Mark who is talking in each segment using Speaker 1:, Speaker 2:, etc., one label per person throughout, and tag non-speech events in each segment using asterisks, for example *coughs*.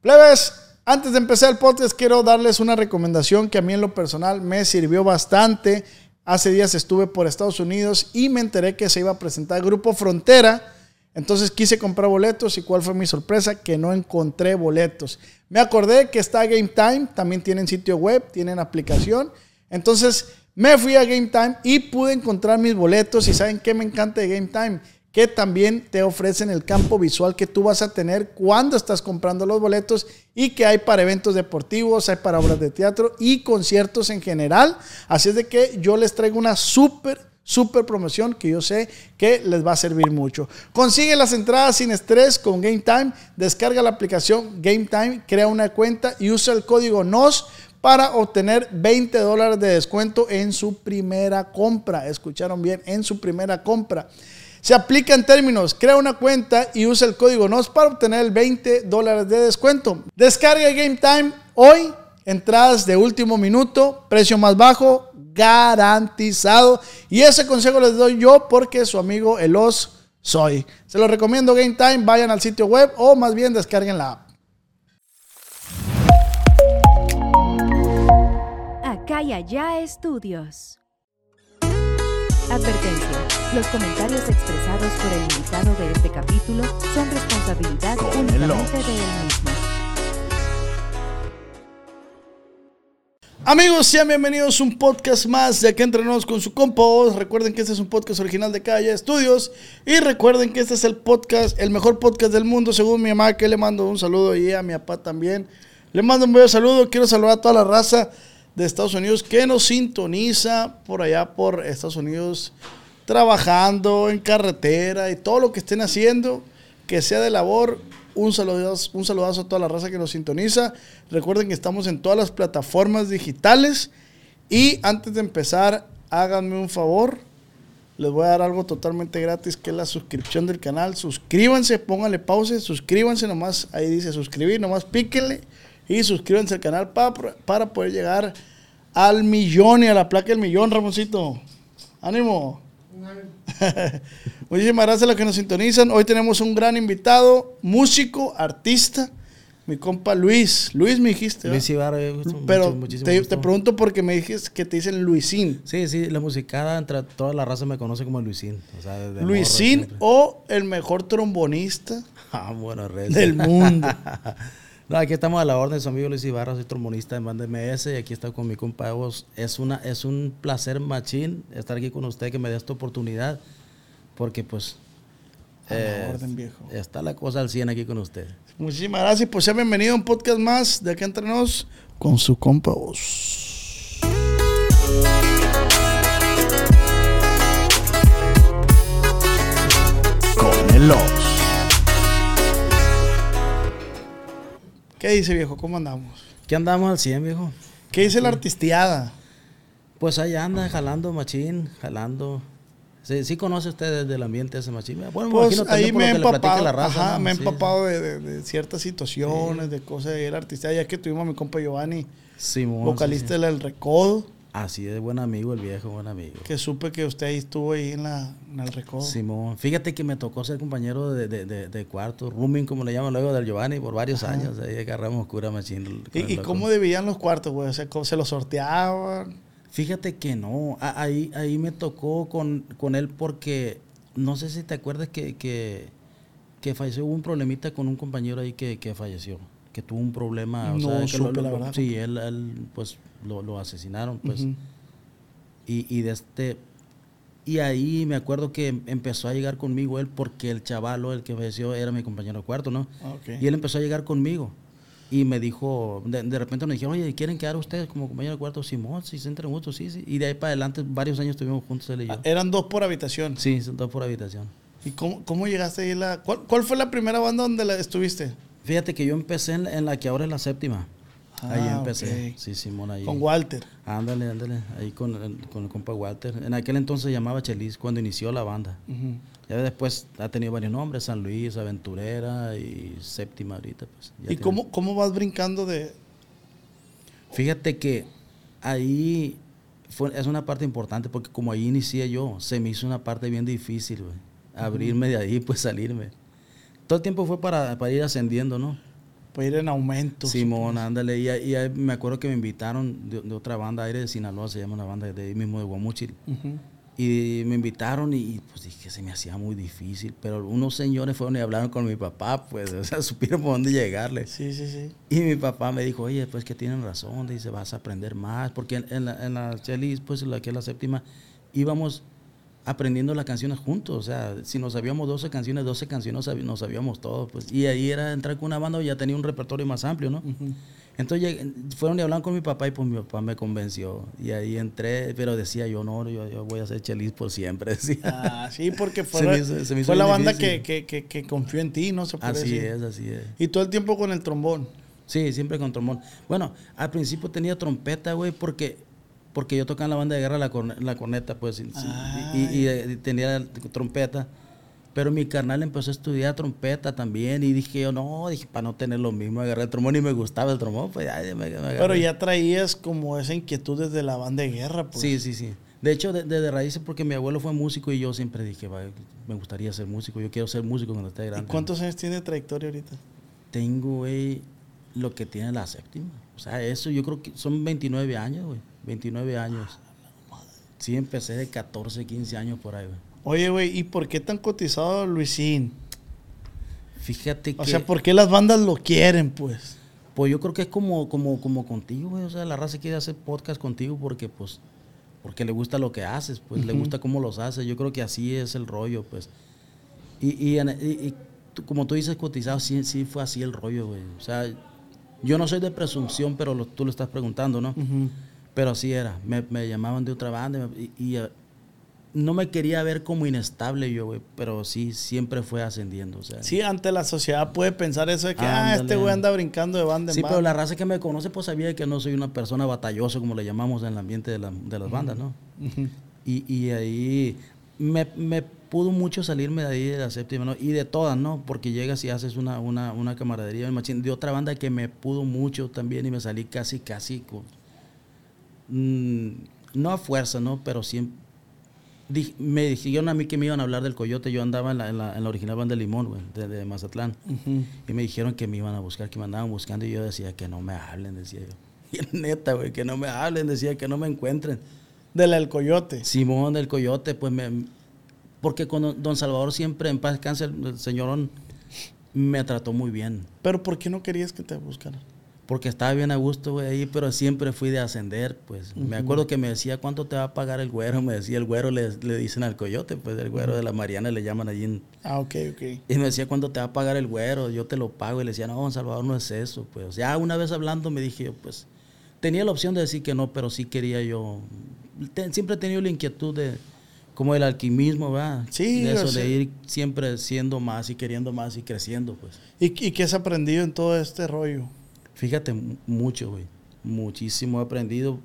Speaker 1: Plebes, antes de empezar el podcast quiero darles una recomendación que a mí en lo personal me sirvió bastante. Hace días estuve por Estados Unidos y me enteré que se iba a presentar Grupo Frontera. Entonces quise comprar boletos y cuál fue mi sorpresa que no encontré boletos. Me acordé que está Game Time, también tienen sitio web, tienen aplicación. Entonces me fui a Game Time y pude encontrar mis boletos y saben qué me encanta de Game Time que también te ofrecen el campo visual que tú vas a tener cuando estás comprando los boletos y que hay para eventos deportivos, hay para obras de teatro y conciertos en general. Así es de que yo les traigo una súper, súper promoción que yo sé que les va a servir mucho. Consigue las entradas sin estrés con Game Time, descarga la aplicación Game Time, crea una cuenta y usa el código NOS para obtener 20 dólares de descuento en su primera compra. Escucharon bien, en su primera compra. Se aplica en términos, crea una cuenta y usa el código NOS para obtener el 20 dólares de descuento. Descarga Game Time hoy, entradas de último minuto, precio más bajo, garantizado. Y ese consejo les doy yo porque su amigo Elos soy. Se lo recomiendo Game Time, vayan al sitio web o más bien descarguen la app.
Speaker 2: Acá y allá estudios. Advertencia. Los comentarios expresados por el invitado de este capítulo son responsabilidad únicamente de él mismo.
Speaker 1: Amigos, sean bienvenidos a un podcast más de Aquí Entrenamos con su compa. Recuerden que este es un podcast original de Calle Estudios. Y recuerden que este es el podcast, el mejor podcast del mundo, según mi mamá, que le mando un saludo y a mi papá también. Le mando un buen saludo. Quiero saludar a toda la raza de Estados Unidos que nos sintoniza por allá por Estados Unidos, trabajando en carretera y todo lo que estén haciendo, que sea de labor. Un saludazo, un saludazo a toda la raza que nos sintoniza. Recuerden que estamos en todas las plataformas digitales. Y antes de empezar, háganme un favor. Les voy a dar algo totalmente gratis, que es la suscripción del canal. Suscríbanse, pónganle pausa, suscríbanse nomás. Ahí dice suscribir, nomás píquenle y suscríbanse al canal para, para poder llegar al millón y a la placa del millón, Ramoncito. Ánimo. *laughs* Muchísimas gracias a los que nos sintonizan. Hoy tenemos un gran invitado, músico, artista, mi compa Luis. Luis me dijiste.
Speaker 3: Luis Ibarra,
Speaker 1: Pero te, te, pregunto porque me dijiste que te dicen Luisín.
Speaker 3: Sí, sí, la musicada entre toda la raza me conoce como Luisín. O sea,
Speaker 1: Luisín o el mejor trombonista *laughs*
Speaker 3: ah, bueno,
Speaker 1: del mundo. *laughs*
Speaker 3: No, aquí estamos a la orden, su amigo Luis Ibarra, soy trombonista de banda MS y aquí está con mi compa Es, una, es un placer machín estar aquí con usted, que me dé esta oportunidad, porque pues...
Speaker 1: A la orden, viejo.
Speaker 3: Está la cosa al 100 aquí con usted.
Speaker 1: Muchísimas gracias, pues sea bienvenido a un podcast más de aquí entre nos con su compa Vos. Con el Oz. ¿Qué dice, viejo? ¿Cómo andamos?
Speaker 3: ¿Qué andamos al 100, viejo?
Speaker 1: ¿Qué dice la artistiada?
Speaker 3: Pues ahí anda, jalando machín, jalando. Sí, sí conoce usted desde el ambiente ese machín.
Speaker 1: Bueno, pues ahí me he empapado, la raza, ajá, me he empapado de, de, ciertas situaciones, de cosas de la artistiada. Ya que tuvimos a mi compa Giovanni,
Speaker 3: Simón,
Speaker 1: vocalista del Recodo.
Speaker 3: Así de buen amigo, el viejo, buen amigo.
Speaker 1: Que supe que usted ahí estuvo ahí en, la, en el recodo.
Speaker 3: Simón, fíjate que me tocó ser compañero de, de, de, cuarto, rooming, como le llaman luego del Giovanni, por varios años. Ahí agarramos cura machín.
Speaker 1: ¿Y, ¿y cómo dividían los cuartos, güey? O sea, ¿cómo se los sorteaban?
Speaker 3: Fíjate que no. Ahí, ahí me tocó con, con él porque no sé si te acuerdas que, que, que falleció. Hubo un problemita con un compañero ahí que, que falleció que tuvo un problema.
Speaker 1: No,
Speaker 3: o sea,
Speaker 1: supe,
Speaker 3: lo,
Speaker 1: la verdad.
Speaker 3: Sí, él, él, pues lo, lo asesinaron, pues. Uh -huh. y, y, de este. Y ahí me acuerdo que empezó a llegar conmigo él porque el chavalo, el que falleció, era mi compañero de cuarto, ¿no?
Speaker 1: Okay.
Speaker 3: Y él empezó a llegar conmigo. Y me dijo, de, de repente me dijeron, oye, ¿quieren quedar ustedes como compañero de cuarto? Simón, sí, se entran juntos, sí, sí. Y de ahí para adelante, varios años estuvimos juntos él y yo.
Speaker 1: ¿Eran dos por habitación?
Speaker 3: Sí, dos por habitación.
Speaker 1: ¿Y cómo, cómo llegaste ahí? La, ¿cuál, ¿Cuál fue la primera banda donde la estuviste?
Speaker 3: Fíjate que yo empecé en, en la que ahora es la séptima.
Speaker 1: Ah,
Speaker 3: ahí empecé.
Speaker 1: okay.
Speaker 3: Sí, Simón, ahí.
Speaker 1: Con Walter.
Speaker 3: Ándale, ándale. Ahí con, con el compa Walter. En aquel entonces se llamaba Chelis cuando inició la banda.
Speaker 1: Uh -huh.
Speaker 3: Ya después ha tenido varios nombres: San Luis, Aventurera y Séptima ahorita. Pues,
Speaker 1: ¿Y cómo, cómo vas brincando de.?
Speaker 3: Fíjate que ahí fue, es una parte importante porque como ahí inicié yo, se me hizo una parte bien difícil, güey. Abrirme uh -huh. de ahí, pues salirme todo el tiempo fue para, para ir ascendiendo, ¿no?
Speaker 1: Para ir en aumento.
Speaker 3: Simón, ándale. Y, y ahí me acuerdo que me invitaron de, de otra banda, Aire de Sinaloa, se llama una banda de ahí mismo de Guamuchil. Y me invitaron y pues dije, se me hacía muy difícil. Pero unos señores fueron y hablaron con mi papá, pues, *laughs* o sea, supieron por dónde llegarle.
Speaker 1: Sí, sí, sí.
Speaker 3: Y mi papá me dijo, oye, pues que tienen razón, dice, vas a aprender más. Porque en, en la, en la chelis, pues, la que es la séptima, íbamos aprendiendo las canciones juntos. O sea, si nos sabíamos 12 canciones, 12 canciones nos sabíamos todos. Pues. Y ahí era entrar con una banda, ya tenía un repertorio más amplio, ¿no? Entonces fueron y hablaron con mi papá y pues mi papá me convenció. Y ahí entré, pero decía yo, no, yo, yo voy a ser chelis por siempre. *laughs* Decía.
Speaker 1: Ah, sí, porque fue, la-
Speaker 3: hizo-
Speaker 1: fue la banda que, que, que, que confió en ti, ¿no? Se puede
Speaker 3: Así
Speaker 1: decir.
Speaker 3: es, así es.
Speaker 1: Y todo el tiempo con el trombón.
Speaker 3: Sí, siempre con trombón. Bueno, al principio tenía trompeta, güey, porque, porque yo tocaba en la banda de guerra la, corne- la corneta, pues, y, y- y, eh, tenía trompeta. Pero mi carnal empezó a estudiar trompeta también y dije yo, no, dije, para no tener lo mismo, agarré el trombón y me gustaba el trombón, pues, me, me.
Speaker 1: Pero ya traías como esa inquietud desde la banda de guerra, pues.
Speaker 3: Sí, sí, sí. De hecho, de- desde raíces, porque mi abuelo fue músico y yo siempre dije, "Va, me gustaría ser músico, yo quiero ser músico cuando esté
Speaker 1: ¿Y
Speaker 3: grande.
Speaker 1: cuántos años tiene de trayectoria ahorita?
Speaker 3: Tengo, güey, lo que tiene la séptima. O sea, eso yo creo que son 29 años, güey. 29 años. Sí, empecé de 14, 15 años por ahí, güey.
Speaker 1: Oye, güey, ¿y por qué tan cotizado Luisín?
Speaker 3: Fíjate que...
Speaker 1: O sea, ¿por qué las bandas lo quieren, pues?
Speaker 3: Pues yo creo que es como, como, como contigo, güey. O sea, la raza quiere hacer podcast contigo porque, pues, porque le gusta lo que haces, pues, le gusta cómo los haces. Yo creo que así es el rollo, pues. Y, y, como tú dices, cotizado, sí, sí fue así el rollo, güey. O sea, yo no soy de presunción, pero lo- tú lo estás preguntando, ¿no?
Speaker 1: Ujú.
Speaker 3: Pero así era. Me, me llamaban de otra banda y, y, eh, no me quería ver como inestable yo, güey. Pero sí, siempre fue ascendiendo, o sea.
Speaker 1: Sí, ante la sociedad puede pensar eso de que, ah, este güey anda brincando de banda en
Speaker 3: Sí,
Speaker 1: banda.
Speaker 3: pero la raza que me conoce pues sabía que no soy una persona batallosa como le llamamos en el ambiente de, la- de las bandas, ¿no? Y, y ahí me, me pudo mucho salirme de ahí de la séptima, ¿no? Y de todas, ¿no? Porque llegas y haces una, una, una camaradería de otra banda que me pudo mucho también y me salí casi, casi con... mm, no a fuerza, ¿no? Pero siempre... di- me dijeron a mí que me iban a hablar del Coyote. Yo andaba en la, en la, en la original banda de Limón, güey, de, de Mazatlán. Y me dijeron que me iban a buscar, que me andaban buscando. Y yo decía que no me hablen, decía yo. *laughs* Y neta, güey, que no me hablen, decía que no me encuentren.
Speaker 1: De la del coyote.
Speaker 3: Simón del Coyote, pues me. Porque con don- Salvador siempre, en paz el el señorón me trató muy bien.
Speaker 1: Pero ¿por qué no querías que te buscaran?
Speaker 3: Porque estaba bien a gusto, güey, ahí, pero siempre fui de ascender, pues. Me acuerdo que me decía, ¿cuánto te va a pagar el güero? *laughs* Me decía, el güero le, le dicen al Coyote, pues, el güero de la Mariana le llaman allí en,
Speaker 1: Ah, ok, ok.
Speaker 3: Y me decía, ¿cuánto te va a pagar el güero? Yo te lo pago. Y le decía, no, Don Salvador, no es eso. Pues, o sea, una vez hablando me dije yo, pues, tenía la opción de decir que no, pero sí quería yo. siempre he tenido la inquietud de, como el alquimismo, ¿verdad?
Speaker 1: Sí,
Speaker 3: De eso, de ir siempre siendo más y queriendo más y creciendo, pues.
Speaker 1: ¿Y, ¿Y qué has aprendido en todo este rollo?
Speaker 3: Fíjate, mu- mucho, güey. Muchísimo he aprendido.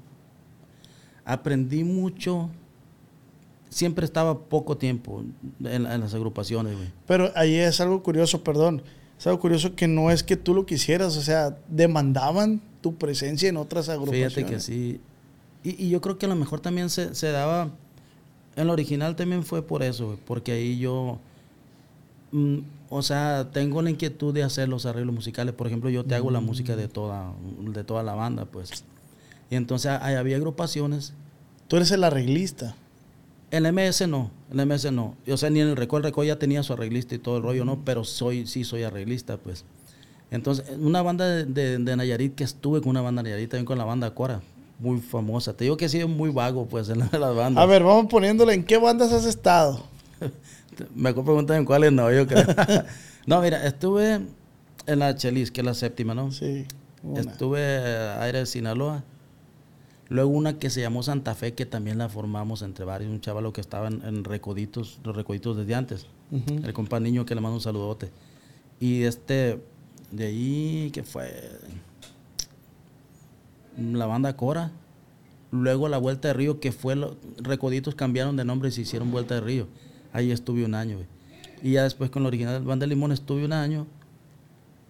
Speaker 3: Aprendí mucho. Siempre estaba poco tiempo en, en las agrupaciones, güey.
Speaker 1: Pero ahí es algo curioso, perdón. Es algo curioso que no es que tú lo quisieras, o sea, demandaban tu presencia en otras agrupaciones.
Speaker 3: Fíjate que sí. Y, y yo creo que a lo mejor también se, se daba. En lo original también fue por eso, güey, porque ahí yo. mm, o sea, tengo la inquietud de hacer los arreglos musicales. Por ejemplo, yo te hago la música de toda, de toda la banda, pues. Y entonces ahí había agrupaciones.
Speaker 1: Tú eres el arreglista.
Speaker 3: En la MS no, en la MS no. O sea, ni en el Record, el Record ya tenía su arreglista y todo el rollo, ¿no? Pero soy, sí soy arreglista, pues. Entonces, una banda de, de, de Nayarit que estuve con una banda de Nayarit, también con la banda Cora, muy famosa. Te digo que he sido muy vago, pues, en la- las bandas.
Speaker 1: A ver, vamos poniéndole en qué bandas has estado. *laughs*
Speaker 3: Me preguntan en cuáles no, yo creo. *laughs* no, mira, estuve en la Chelis, que es la séptima, ¿no?
Speaker 1: Sí. una.
Speaker 3: Estuve aire de Sinaloa. Luego una que se llamó Santa Fe, que también la formamos entre varios. Un chavalo que estaba en, en Recoditos, los Recoditos desde antes. El compa niño que le mando un saludote. Y este, de ahí, que fue? La banda Cora. Luego la Vuelta de Río, que fue, lo- Recoditos cambiaron de nombre y se hicieron Vuelta de Río. Ahí estuve un año, güey. Y ya después con la original Banda Limón estuve un año.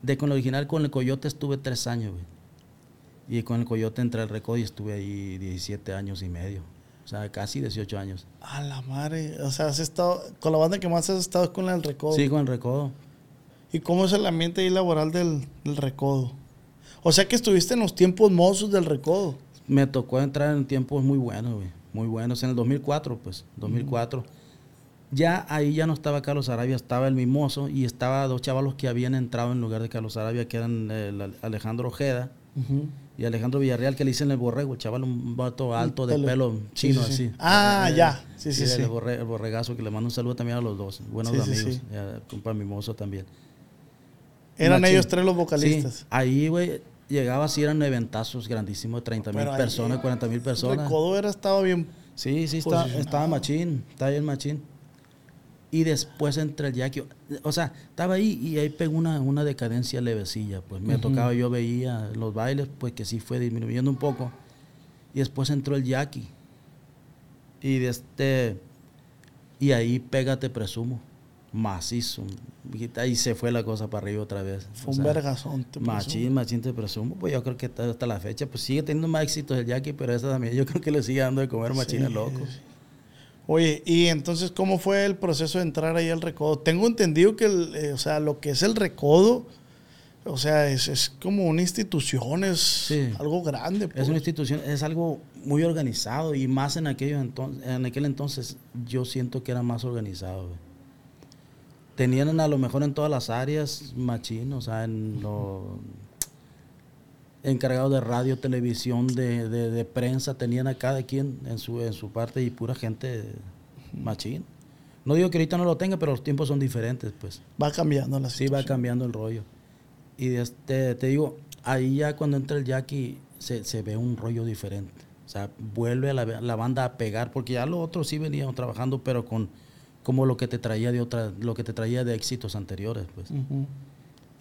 Speaker 3: De con la original con el Coyote estuve tres años, güey. Y con el Coyote entré al Recodo y estuve ahí 17 años y medio. O sea, casi 18 años.
Speaker 1: A la madre. O sea, has estado. Con la banda que más has estado es con del Recodo.
Speaker 3: Sí, con el Recodo.
Speaker 1: ¿Y cómo es el ambiente ahí laboral del, del recodo? O sea que estuviste en los tiempos mozos del recodo.
Speaker 3: Me tocó entrar en tiempos muy buenos, güey. Muy buenos. En el 2004, pues. 2004. Ya ahí ya no estaba Carlos Arabia, estaba el mimoso y estaba dos chavalos que habían entrado en lugar de Carlos Arabia, que eran el Alejandro Ojeda y Alejandro Villarreal, que le dicen el borrego, el chaval, un vato alto de pelo, chino
Speaker 1: Sí, sí, sí.
Speaker 3: así.
Speaker 1: Ah,
Speaker 3: Eh,
Speaker 1: ya. Sí, sí, sí.
Speaker 3: El, borre- el borregazo, que le mando un saludo también a los dos, buenos amigos, al compa mimoso también.
Speaker 1: Eran ellos tres los vocalistas.
Speaker 3: Sí, ahí, güey, llegaba así, eran eventazos grandísimos, 30 mil personas, 40 mil
Speaker 1: El
Speaker 3: personas.
Speaker 1: recodo era, estaba bien.
Speaker 3: Sí, sí, estaba,
Speaker 1: posicionado.
Speaker 3: estaba machín, estaba bien machín. Y después entre el Jackie, o sea, estaba ahí y ahí pegó una, una decadencia levecilla. Pues me tocaba, yo veía los bailes, pues que sí fue disminuyendo un poco. Y después entró el Jackie. Y de este, y ahí pégate, presumo, macizo. Y ahí se fue la cosa para arriba otra vez.
Speaker 1: Fue
Speaker 3: O
Speaker 1: un
Speaker 3: sea,
Speaker 1: vergazón. te
Speaker 3: Machín,
Speaker 1: presumo.
Speaker 3: machín te presumo. Pues yo creo que hasta hasta la fecha, pues sigue teniendo más éxitos el Jackie, pero esa también yo creo que le sigue dando de comer machines
Speaker 1: Sí,
Speaker 3: locos.
Speaker 1: Oye, y entonces, ¿cómo fue el proceso de entrar ahí al recodo? Tengo entendido que, el, eh, o sea, lo que es el recodo, o sea, es, es como una institución, es
Speaker 3: Sí.
Speaker 1: algo grande.
Speaker 3: Es
Speaker 1: pues.
Speaker 3: una institución, es algo muy organizado y más en, aquellos enton- en aquel entonces yo siento que era más organizado. güey. Tenían a lo mejor en todas las áreas machín, o sea, en lo encargados de radio, televisión, de, de- de prensa, tenían a cada quien en su, en su parte y pura gente machín. No digo que ahorita no lo tenga, pero los tiempos son diferentes, pues.
Speaker 1: Va cambiando la
Speaker 3: Sí, va
Speaker 1: situación.
Speaker 3: cambiando el rollo. Y este, te digo, ahí ya cuando entra el Jackie se, se ve un rollo diferente. O sea, vuelve a la, la banda a pegar, porque ya los otros sí venían trabajando, pero con como lo que te traía de otra, lo que te traía de éxitos anteriores, pues.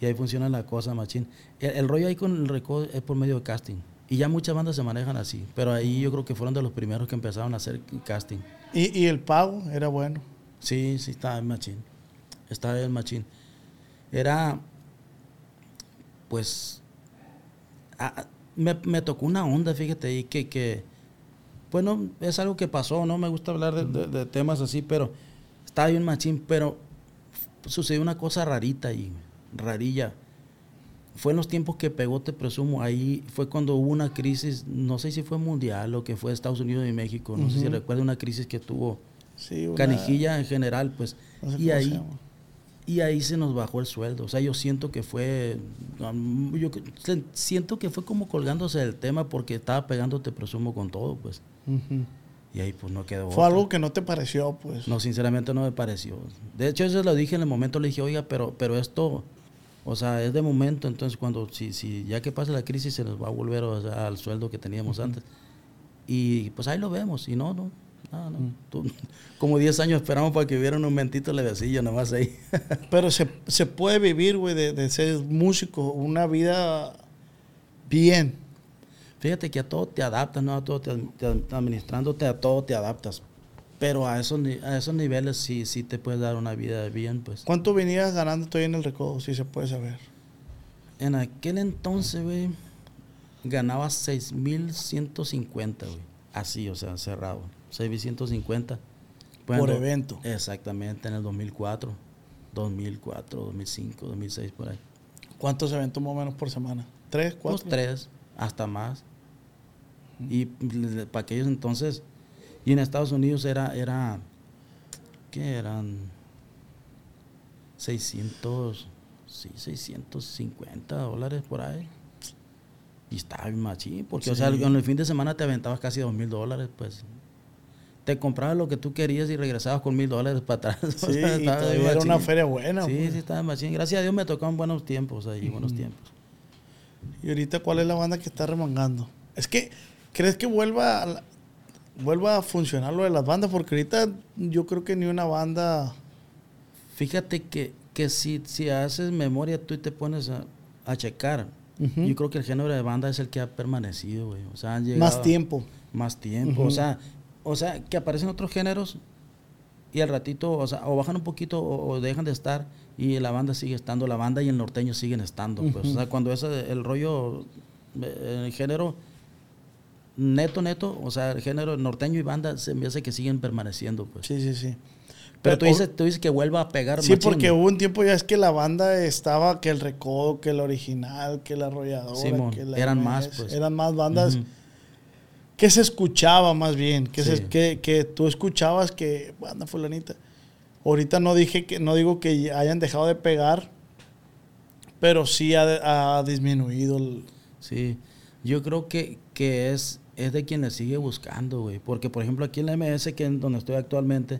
Speaker 3: Y ahí funciona la cosa, machín. El, el rollo ahí con el récord es por medio de casting. Y ya muchas bandas se manejan así. Pero ahí yo creo que fueron de los primeros que empezaron a hacer casting.
Speaker 1: Y, y el pago era bueno.
Speaker 3: Sí, sí, estaba en machín. Estaba en machín. Era, pues, a- me, me tocó una onda, fíjate, y que, que, bueno, es algo que pasó, no me gusta hablar de, de- de temas así, pero estaba bien machín, pero sucedió una cosa rarita ahí, rarilla. Fue en los tiempos que pegó, te presumo, ahí fue cuando hubo una crisis, no sé si fue mundial o que fue Estados Unidos y México, no sé si recuerda una crisis que tuvo
Speaker 1: Sí, una-
Speaker 3: Canijilla en general, pues.
Speaker 1: no sé
Speaker 3: y ahí y ahí se nos bajó el sueldo. O sea, yo siento que fue yo siento que fue como colgándose del tema porque estaba pegándote presumo con todo, pues. Y ahí pues no quedó.
Speaker 1: Fue
Speaker 3: otra.
Speaker 1: algo que no te pareció, pues.
Speaker 3: No, sinceramente no me pareció. De hecho, eso lo dije en el momento, le dije, "Oiga, pero pero esto o sea, es de momento, entonces cuando si si ya que pase la crisis se nos va a volver o sea, al sueldo que teníamos antes." Y pues ahí lo vemos, y no, no. No, no. Tú- *laughs* como 10 años esperamos para que hubiera un aumentito levecillo nomás ahí. *laughs*
Speaker 1: Pero se, se puede vivir, güey, de, de ser músico, una vida bien.
Speaker 3: Fíjate que a todo te adaptas, ¿no? A todo te, te- administrándote a todo te adaptas. Pero a esos, a esos niveles sí, sí te puedes dar una vida bien, pues.
Speaker 1: ¿Cuánto venías ganando todavía en el recodo, si se puede saber?
Speaker 3: En aquel entonces, güey, ganaba 6.150, güey. Así, o sea, cerrado. 6.150.
Speaker 1: Por
Speaker 3: Bueno,
Speaker 1: evento.
Speaker 3: Exactamente, en el 2004. 2004, 2005, 2006, por ahí.
Speaker 1: ¿Cuántos eventos más o menos por semana? ¿Tres, cuatro?
Speaker 3: tres, hasta más. Y para aquellos entonces, y en Estados Unidos era, era, ¿qué eran? 600, sí, 650 dólares por ahí. Y estaba bien machín, porque, o sea, en el fin de semana te aventabas casi dos mil dólares, pues. Te comprabas lo que tú querías y regresabas con mil dólares para atrás. *laughs* O
Speaker 1: Sí,
Speaker 3: sea, estaba
Speaker 1: era una feria buena.
Speaker 3: Sí,
Speaker 1: pues.
Speaker 3: sí, estaba machín. Gracias a Dios me tocaron buenos tiempos ahí, buenos tiempos.
Speaker 1: ¿Y ahorita cuál es la banda que está remangando? Es que, ¿crees que vuelva a, la- vuelva a funcionar lo de las bandas? Porque ahorita yo creo que ni una banda...
Speaker 3: Fíjate que, que si, si haces memoria tú y te pones a, a checar,
Speaker 1: Ujú.
Speaker 3: yo creo que el género de banda es el que ha permanecido, güey. O sea, han llegado
Speaker 1: Más tiempo.
Speaker 3: Más tiempo.
Speaker 1: Ujú.
Speaker 3: O sea, o sea, que aparecen otros géneros y al ratito, o sea, o bajan un poquito o, o dejan de estar y la banda sigue estando, la banda y el norteño siguen estando. Pues,
Speaker 1: Ujú.
Speaker 3: o sea, cuando ese, el rollo, eh, el género neto, neto, o sea, el género norteño y banda se me hace que siguen permaneciendo, pues.
Speaker 1: Sí, sí, sí.
Speaker 3: Pero tú dices, tú dices que vuelva a pegar
Speaker 1: Sí,
Speaker 3: machín,
Speaker 1: porque hubo un tiempo ya es que la banda estaba que el recodo, que el original, que la arrolladora,
Speaker 3: Simón,
Speaker 1: que la
Speaker 3: eran
Speaker 1: MS,
Speaker 3: más, pues.
Speaker 1: Eran más bandas que se escuchaba más bien, que, se-
Speaker 3: Sí.
Speaker 1: que, que tú escuchabas que banda fulanita. Ahorita no dije que no digo que hayan dejado de pegar, pero sí ha, ha disminuido el,
Speaker 3: Sí, yo creo que, que es, es de quien le sigue buscando, güey. Porque, por ejemplo, aquí en la MS, que es donde estoy actualmente,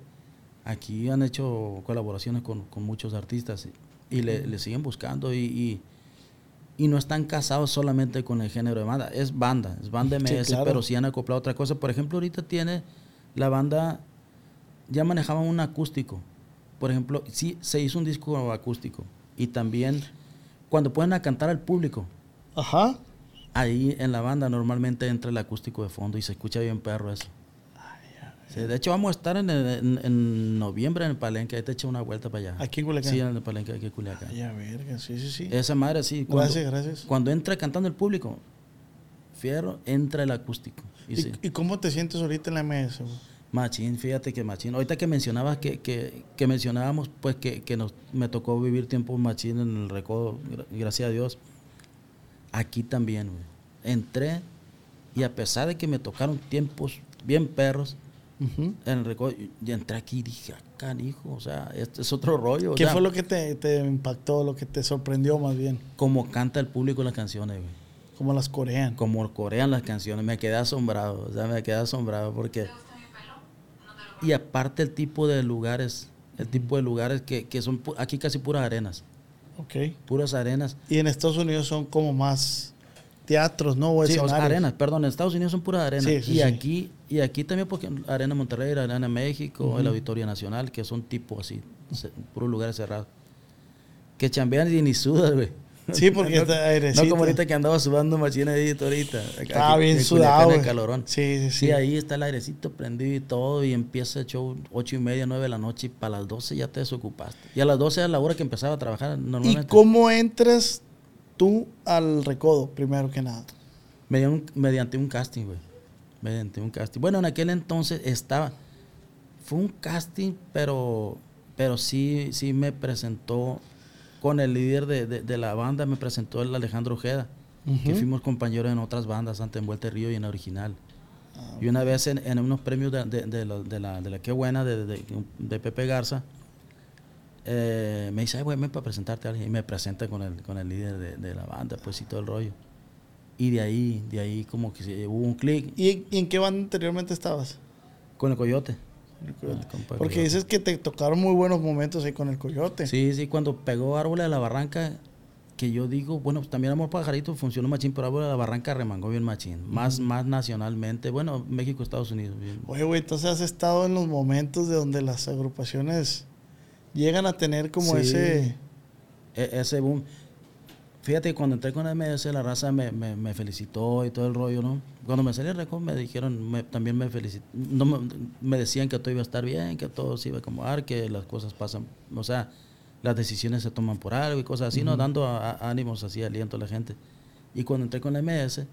Speaker 3: aquí han hecho colaboraciones con, con muchos artistas y, y le, le siguen buscando y, y, y no están casados solamente con el género de banda. Es banda, es banda
Speaker 1: Sí,
Speaker 3: MS,
Speaker 1: claro.
Speaker 3: pero sí han acoplado otra cosa. Por ejemplo, ahorita tiene la banda, ya manejaban un acústico. Por ejemplo, sí se hizo un disco acústico. Y también cuando pueden cantar al público,
Speaker 1: Ajá.
Speaker 3: Ahí en la banda normalmente entra el acústico de fondo y se escucha bien perro eso. Sí, de hecho, vamos a estar en, el- en- en noviembre en el Palenque. Ahí te echo una vuelta para allá.
Speaker 1: Aquí en Culiacán.
Speaker 3: Sí, en el Palenque, aquí en Culiacán.
Speaker 1: Ay, a verga, sí, sí, sí.
Speaker 3: Esa madre, sí. Cuando,
Speaker 1: Gracias, gracias.
Speaker 3: Cuando entra cantando el público, fierro, entra el acústico. Y,
Speaker 1: ¿Y,
Speaker 3: sí,
Speaker 1: y cómo te sientes ahorita en la güey?
Speaker 3: machín, fíjate que machín. Ahorita que mencionabas que, que, que mencionábamos, pues que, que nos, me tocó vivir tiempo machín en el recodo, gra- gracias a Dios. Aquí también, güey. Entré y a pesar de que me tocaron tiempos bien perros, en el y entré aquí y dije, ah, canijo, o sea, este es otro rollo. o
Speaker 1: ¿Qué
Speaker 3: sea,
Speaker 1: fue lo que te, te impactó, lo que te sorprendió más bien?
Speaker 3: Como canta el público las canciones, güey.
Speaker 1: Como las corean.
Speaker 3: como corean las canciones, me quedé asombrado, o sea, me quedé asombrado porque... Y aparte el tipo de lugares, el tipo de lugares que, que son aquí casi puras arenas,
Speaker 1: Ok.
Speaker 3: puras arenas.
Speaker 1: Y en Estados Unidos son como más teatros, ¿no? O
Speaker 3: Sí, arenas, perdón, en Estados Unidos son puras arenas.
Speaker 1: Sí, sí,
Speaker 3: y aquí y aquí también porque Arena Monterrey, Arena México, el Auditorio Nacional, que son tipo así, puros lugares cerrados. Que chambean y ni sudas, güey.
Speaker 1: Sí, *laughs* porque
Speaker 3: no,
Speaker 1: está airecito.
Speaker 3: No como ahorita que andaba sudando machina ahí ahorita.
Speaker 1: Estaba
Speaker 3: Aquí-
Speaker 1: bien
Speaker 3: en
Speaker 1: sudado,
Speaker 3: el calorón.
Speaker 1: Sí, sí, sí.
Speaker 3: Sí, ahí está el airecito prendido y todo, y empieza el show ocho y media, nueve de la noche, y para las 12 ya te desocupaste. Y a las 12 era la hora que empezaba a trabajar
Speaker 1: ¿Y cómo entras tú al recodo, primero que nada?
Speaker 3: Mediante un, mediante un casting, güey. Mediante un casting. Bueno, en aquel entonces estaba. Fue un casting, pero, pero sí, sí me presentó con el líder de, de- de la banda, me presentó el Alejandro Ojeda, que fuimos compañeros en otras bandas, antes en Vuelta Río y en la original.
Speaker 1: Ah,
Speaker 3: Y una vez en, en unos premios de, de- la, de la- de la Qué Buena, de, Pepe Garza, eh, me dice, ay, güey, ven para presentarte a alguien. Y me presenta con el, con el líder de, de la banda, pues y todo el rollo. Y de ahí, de ahí como que se- hubo un clic
Speaker 1: ¿Y, en- y en qué banda anteriormente estabas?
Speaker 3: con el Coyote.
Speaker 1: El Coyote.
Speaker 3: Ah,
Speaker 1: Porque
Speaker 3: Coyote.
Speaker 1: dices que te tocaron muy buenos momentos ahí con el coyote.
Speaker 3: Sí, sí, cuando pegó Árboles de la Barranca, que yo digo, bueno, pues también Amor Pajarito funcionó machín, pero Árboles de la Barranca remangó bien machín. Más, más nacionalmente. Bueno, México, Estados Unidos. bien.
Speaker 1: Oye, güey, entonces has estado en los momentos de donde las agrupaciones llegan a tener como
Speaker 3: Sí.
Speaker 1: ese...
Speaker 3: E- ese boom. Fíjate, que cuando entré con MS, la raza me, me, me felicitó y todo el rollo, ¿no? Cuando me salí el récord, me dijeron, me- también me felicitaron. No, me, decían que todo iba a estar bien, que todo se iba a acomodar, que las cosas pasan, o sea, las decisiones se toman por algo y cosas así, ¿no? Dando a- a- ánimos así, aliento a la gente. Y cuando entré con la MS,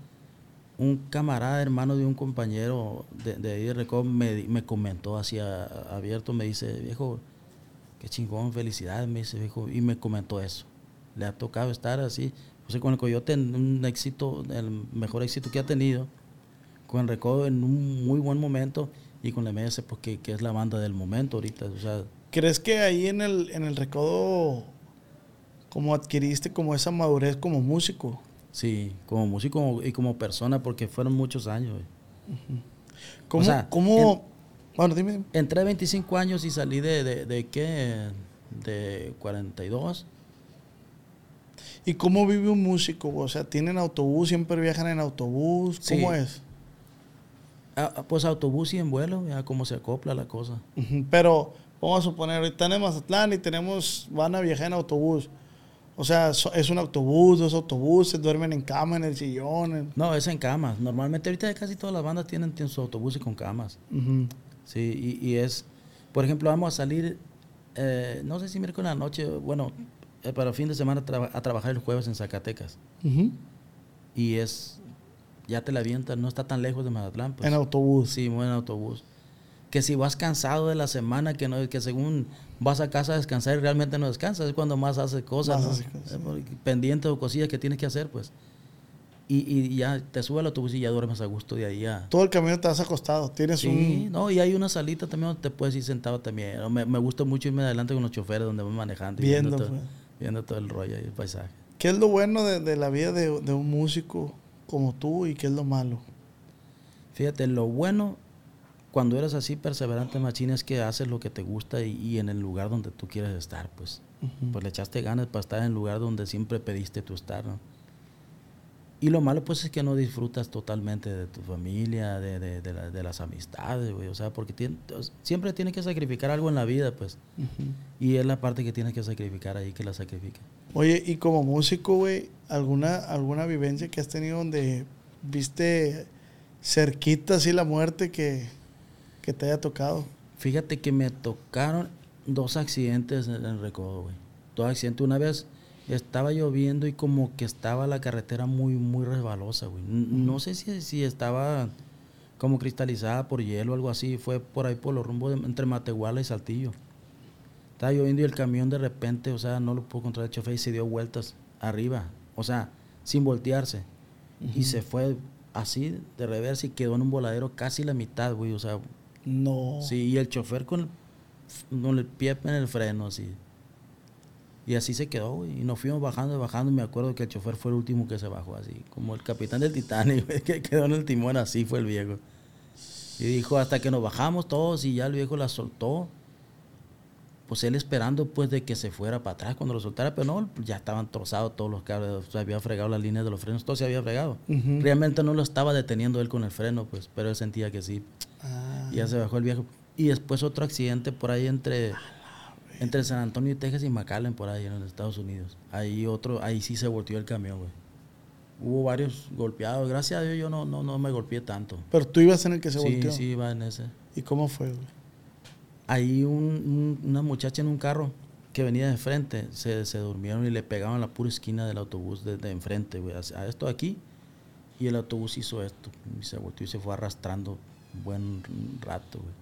Speaker 3: un camarada, hermano de un compañero de, de ahí de Record, me, me comentó así a- abierto, me dice, viejo, qué chingón, felicidades, me dice, viejo, y me comentó eso. Le ha tocado estar así, o sea, con el Coyote un éxito, el mejor éxito que ha tenido, con el Recodo en un muy buen momento, y con la MS, pues que, que es la banda del momento ahorita, o sea,
Speaker 1: ¿Crees que ahí en el, en el recodo como adquiriste como esa madurez como músico?
Speaker 3: sí, como músico y como persona, porque fueron muchos años.
Speaker 1: ¿Cómo?
Speaker 3: sea,
Speaker 1: cómo- bueno, dime. dime.
Speaker 3: Entré 25 años y salí de, de, de qué, de 42.
Speaker 1: ¿Y cómo vive un músico? O sea, ¿tienen autobús? ¿Siempre viajan en autobús? ¿Cómo
Speaker 3: Sí.
Speaker 1: es?
Speaker 3: Ah, ah, pues autobús y en vuelo, ya cómo se acopla la cosa.
Speaker 1: Pero vamos a suponer, ahorita en Mazatlán y tenemos, van a viajar en autobús. O sea, es un autobús, dos autobuses, duermen en cama, en el sillón. en-
Speaker 3: No, es en camas. Normalmente ahorita casi todas las bandas tienen, tienen sus autobuses con camas. Sí, y, y es, por ejemplo, vamos a salir, eh, no sé si miércoles en la noche, bueno, eh, para fin de semana a trabajar el jueves en Zacatecas. Y es, ya te la avientas, no está tan lejos de Mazatlán. Pues.
Speaker 1: En autobús.
Speaker 3: Sí, muy en autobús. que si vas cansado de la semana, que no que según vas a casa a descansar y realmente no descansas, es cuando más haces cosas,
Speaker 1: Más
Speaker 3: ¿no?
Speaker 1: cosas.
Speaker 3: Eh, Pendientes o cosillas que tienes que hacer, pues. Y, y ya te sube al autobús y ya duermes a gusto de ahí a...
Speaker 1: Todo el camino te has acostado. Tienes
Speaker 3: Sí,
Speaker 1: un.
Speaker 3: no, y hay una salita también donde te puedes ir sentado también. Me, me gusta mucho irme adelante con los choferes donde voy manejando y
Speaker 1: Viendo,
Speaker 3: viendo, todo,
Speaker 1: pues.
Speaker 3: Viendo todo el rollo y el paisaje.
Speaker 1: ¿Qué es lo bueno de, de la vida de, de un músico como tú y qué es lo malo?
Speaker 3: Fíjate, lo bueno cuando eres así perseverante, machín, es que haces lo que te gusta y, y en el lugar donde tú quieres estar, pues. Pues le echaste ganas para estar en el lugar donde siempre pediste tu estar, ¿no? Y lo malo, pues, es que no disfrutas totalmente de tu familia, de, de- de la- de las amistades, güey. O sea, porque tien- siempre tienes que sacrificar algo en la vida, pues. Y es la parte que tienes que sacrificar ahí, que la sacrifica.
Speaker 1: Oye, y como músico, güey, ¿alguna, ¿alguna vivencia que has tenido donde viste cerquita así la muerte que, que te haya tocado?
Speaker 3: Fíjate que me tocaron dos accidentes en el recodo, güey. Dos accidentes. Una vez estaba lloviendo y como que estaba la carretera muy, muy resbalosa, güey. No sé si, si estaba como cristalizada por hielo o algo así. Fue por ahí por los rumbos de- entre Matehuala y Saltillo. Estaba lloviendo y el camión de repente, o sea, no lo pudo controlar el chofer y se dio vueltas arriba. O sea, sin voltearse. Y se fue así de reversa y quedó en un voladero casi la mitad, güey. O sea,
Speaker 1: No.
Speaker 3: Sí, y el chofer con el, con el pie en el freno, así. Y así se quedó, güey. Y nos fuimos bajando y bajando. Y me acuerdo que el chofer fue el último que se bajó, así. Como el capitán del Titanic, *laughs* güey, que quedó en el timón, así fue el viejo. Y dijo, hasta que nos bajamos todos y ya el viejo la soltó. Pues él esperando, pues, de que se fuera para atrás cuando lo soltara. Pero no, ya estaban trozados todos los cables. Se había fregado las líneas de los frenos. Todo se había fregado. Realmente no lo estaba deteniendo él con el freno, pues. Pero él sentía que sí.
Speaker 1: Ah,
Speaker 3: Y ya se bajó el viejo. Y después otro accidente por ahí entre, entre San Antonio, Texas y McAllen, por ahí en los Estados Unidos. Ahí otro, ahí sí se volteó el camión, güey. Hubo varios golpeados. Gracias a Dios yo no, no, no me golpeé tanto.
Speaker 1: Pero tú ibas en el que se
Speaker 3: sí,
Speaker 1: volteó.
Speaker 3: sí, iba en ese.
Speaker 1: ¿Y cómo fue, güey?
Speaker 3: Ahí un- un- una muchacha en un carro que venía de frente, se, se durmieron y le pegaban la pura esquina del autobús de, de enfrente, güey. A a esto aquí. Y el autobús hizo esto. Y se volteó y se fue arrastrando un buen rato, güey.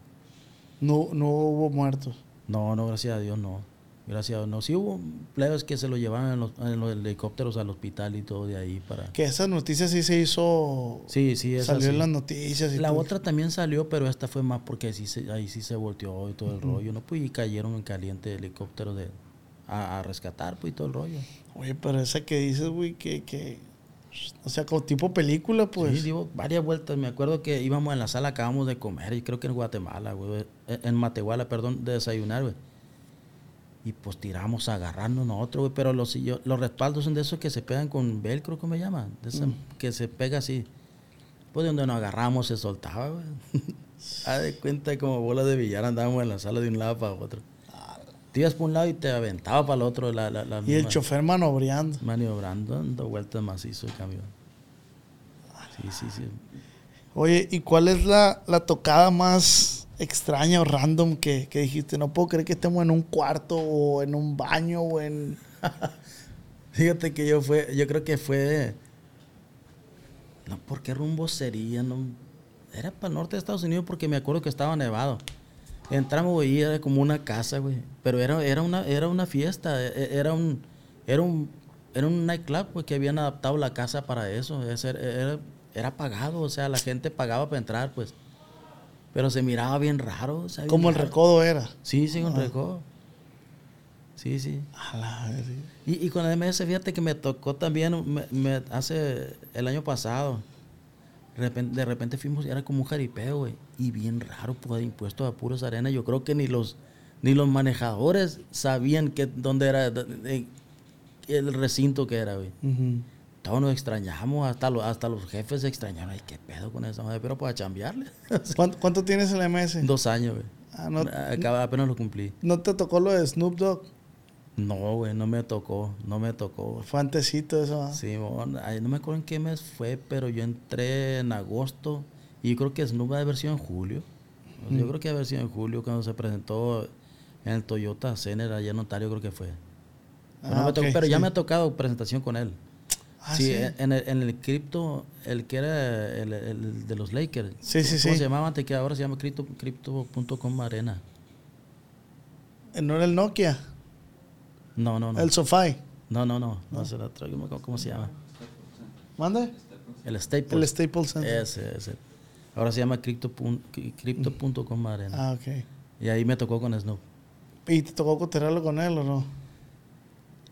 Speaker 1: No, no hubo muertos.
Speaker 3: No, no, gracias a Dios no. Gracias a Dios no. Sí hubo plebes que se lo llevaban en los, en los helicópteros al hospital y todo de ahí para...
Speaker 1: Que esa noticia sí se hizo.
Speaker 3: Sí, sí, esa
Speaker 1: Salió
Speaker 3: sí.
Speaker 1: en las noticias. Y
Speaker 3: La
Speaker 1: todo.
Speaker 3: otra también salió, pero esta fue más porque sí se- ahí sí se volteó y todo el rollo, ¿no? Pues y cayeron en caliente helicópteros de, a, a rescatar, pues y todo el rollo.
Speaker 1: Oye, pero esa que dices, güey, que, que. O sea, como tipo película, pues.
Speaker 3: Sí, digo, varias vueltas. Me acuerdo que íbamos en la sala, acabamos de comer, y creo que en Guatemala, güey. En Matehuala, perdón, de desayunar, güey. Y pues tiramos a agarrarnos nosotros, güey. Pero los, sillo- los respaldos son de esos que se pegan con velcro, ¿cómo me llaman? De esa-
Speaker 1: Mm.
Speaker 3: Que se pega así. Pues de donde nos agarramos se soltaba, güey. *laughs* Haz de cuenta como bolas de billar andábamos en la sala de un lado para otro. Te ibas por un lado y te aventaba para el otro. La, la, la
Speaker 1: y el chofer manobreando.
Speaker 3: Maniobrando, dando vueltas macizo el camión. Sí, sí, sí.
Speaker 1: Oye, ¿y cuál es la, la tocada más extraña o random que, que dijiste? No puedo creer que estemos en un cuarto o en un baño o en. *laughs*
Speaker 3: Fíjate que yo fue, yo creo que fue. No, ¿por qué rumbo sería? No, era para el norte de Estados Unidos porque me acuerdo que estaba nevado. Entramos, güey, y era como una casa, güey. Pero era, era una, era una fiesta, e- e- era un, era un, era un nightclub, güey, que habían adaptado la casa para eso. Era, era, era pagado, o sea, la gente pagaba para entrar, pues. Pero se miraba bien raro, o sea, bien
Speaker 1: Como el recodo era.
Speaker 3: Sí, sí, un
Speaker 1: Ah.
Speaker 3: recodo. Sí, sí.
Speaker 1: A la verga.
Speaker 3: Y, y con el MS, fíjate que me tocó también me, me- hace el año pasado. De repente, de repente fuimos, era como un jaripeo, güey. Y bien raro, pues, impuestos a puras arenas. Yo creo que ni los, ni los manejadores sabían que, dónde era el recinto que era, güey. Todos nos extrañamos, hasta, los hasta los jefes se extrañaron. Ay, qué pedo con esa madre, pero para chambearle. *laughs*
Speaker 1: ¿Cuánto, cuánto tienes el MS?
Speaker 3: Dos años, güey.
Speaker 1: Ah, no,
Speaker 3: Acaba, apenas lo cumplí.
Speaker 1: ¿No te tocó lo de Snoop Dogg?
Speaker 3: No, güey, no me tocó, no me tocó.
Speaker 1: Fue antesito eso. ¿ah?
Speaker 3: Sí, ay, no me acuerdo en qué mes fue, pero yo entré en agosto y yo creo que Snoop ha haber sido en julio. Yo creo que ha haber sido en julio cuando se presentó en el Toyota Center allá en Ontario, creo que fue. Pero, no
Speaker 1: Ah,
Speaker 3: tocó- ya me ha tocado presentación con él.
Speaker 1: Ah,
Speaker 3: sí,
Speaker 1: sí.
Speaker 3: En, el, en el cripto, el que era el, el de los Lakers.
Speaker 1: Sí, sí,
Speaker 3: ¿Cómo
Speaker 1: sí.
Speaker 3: se llamaba antes? Que ahora se llama crypto.com arena.
Speaker 1: Eh, ¿No era el Nokia?
Speaker 3: No, no, no.
Speaker 1: El Sofai.
Speaker 3: No, no, no. No se la traigo. ¿Cómo, cómo se llama?
Speaker 1: ¿Mande?
Speaker 3: El Staples.
Speaker 1: El Staples Center.
Speaker 3: Ese, ese. Ahora se llama crypto crypto.com arena.
Speaker 1: Ah, ok.
Speaker 3: Y ahí me tocó con Snoop.
Speaker 1: ¿Y te tocó coterrarlo con él o no?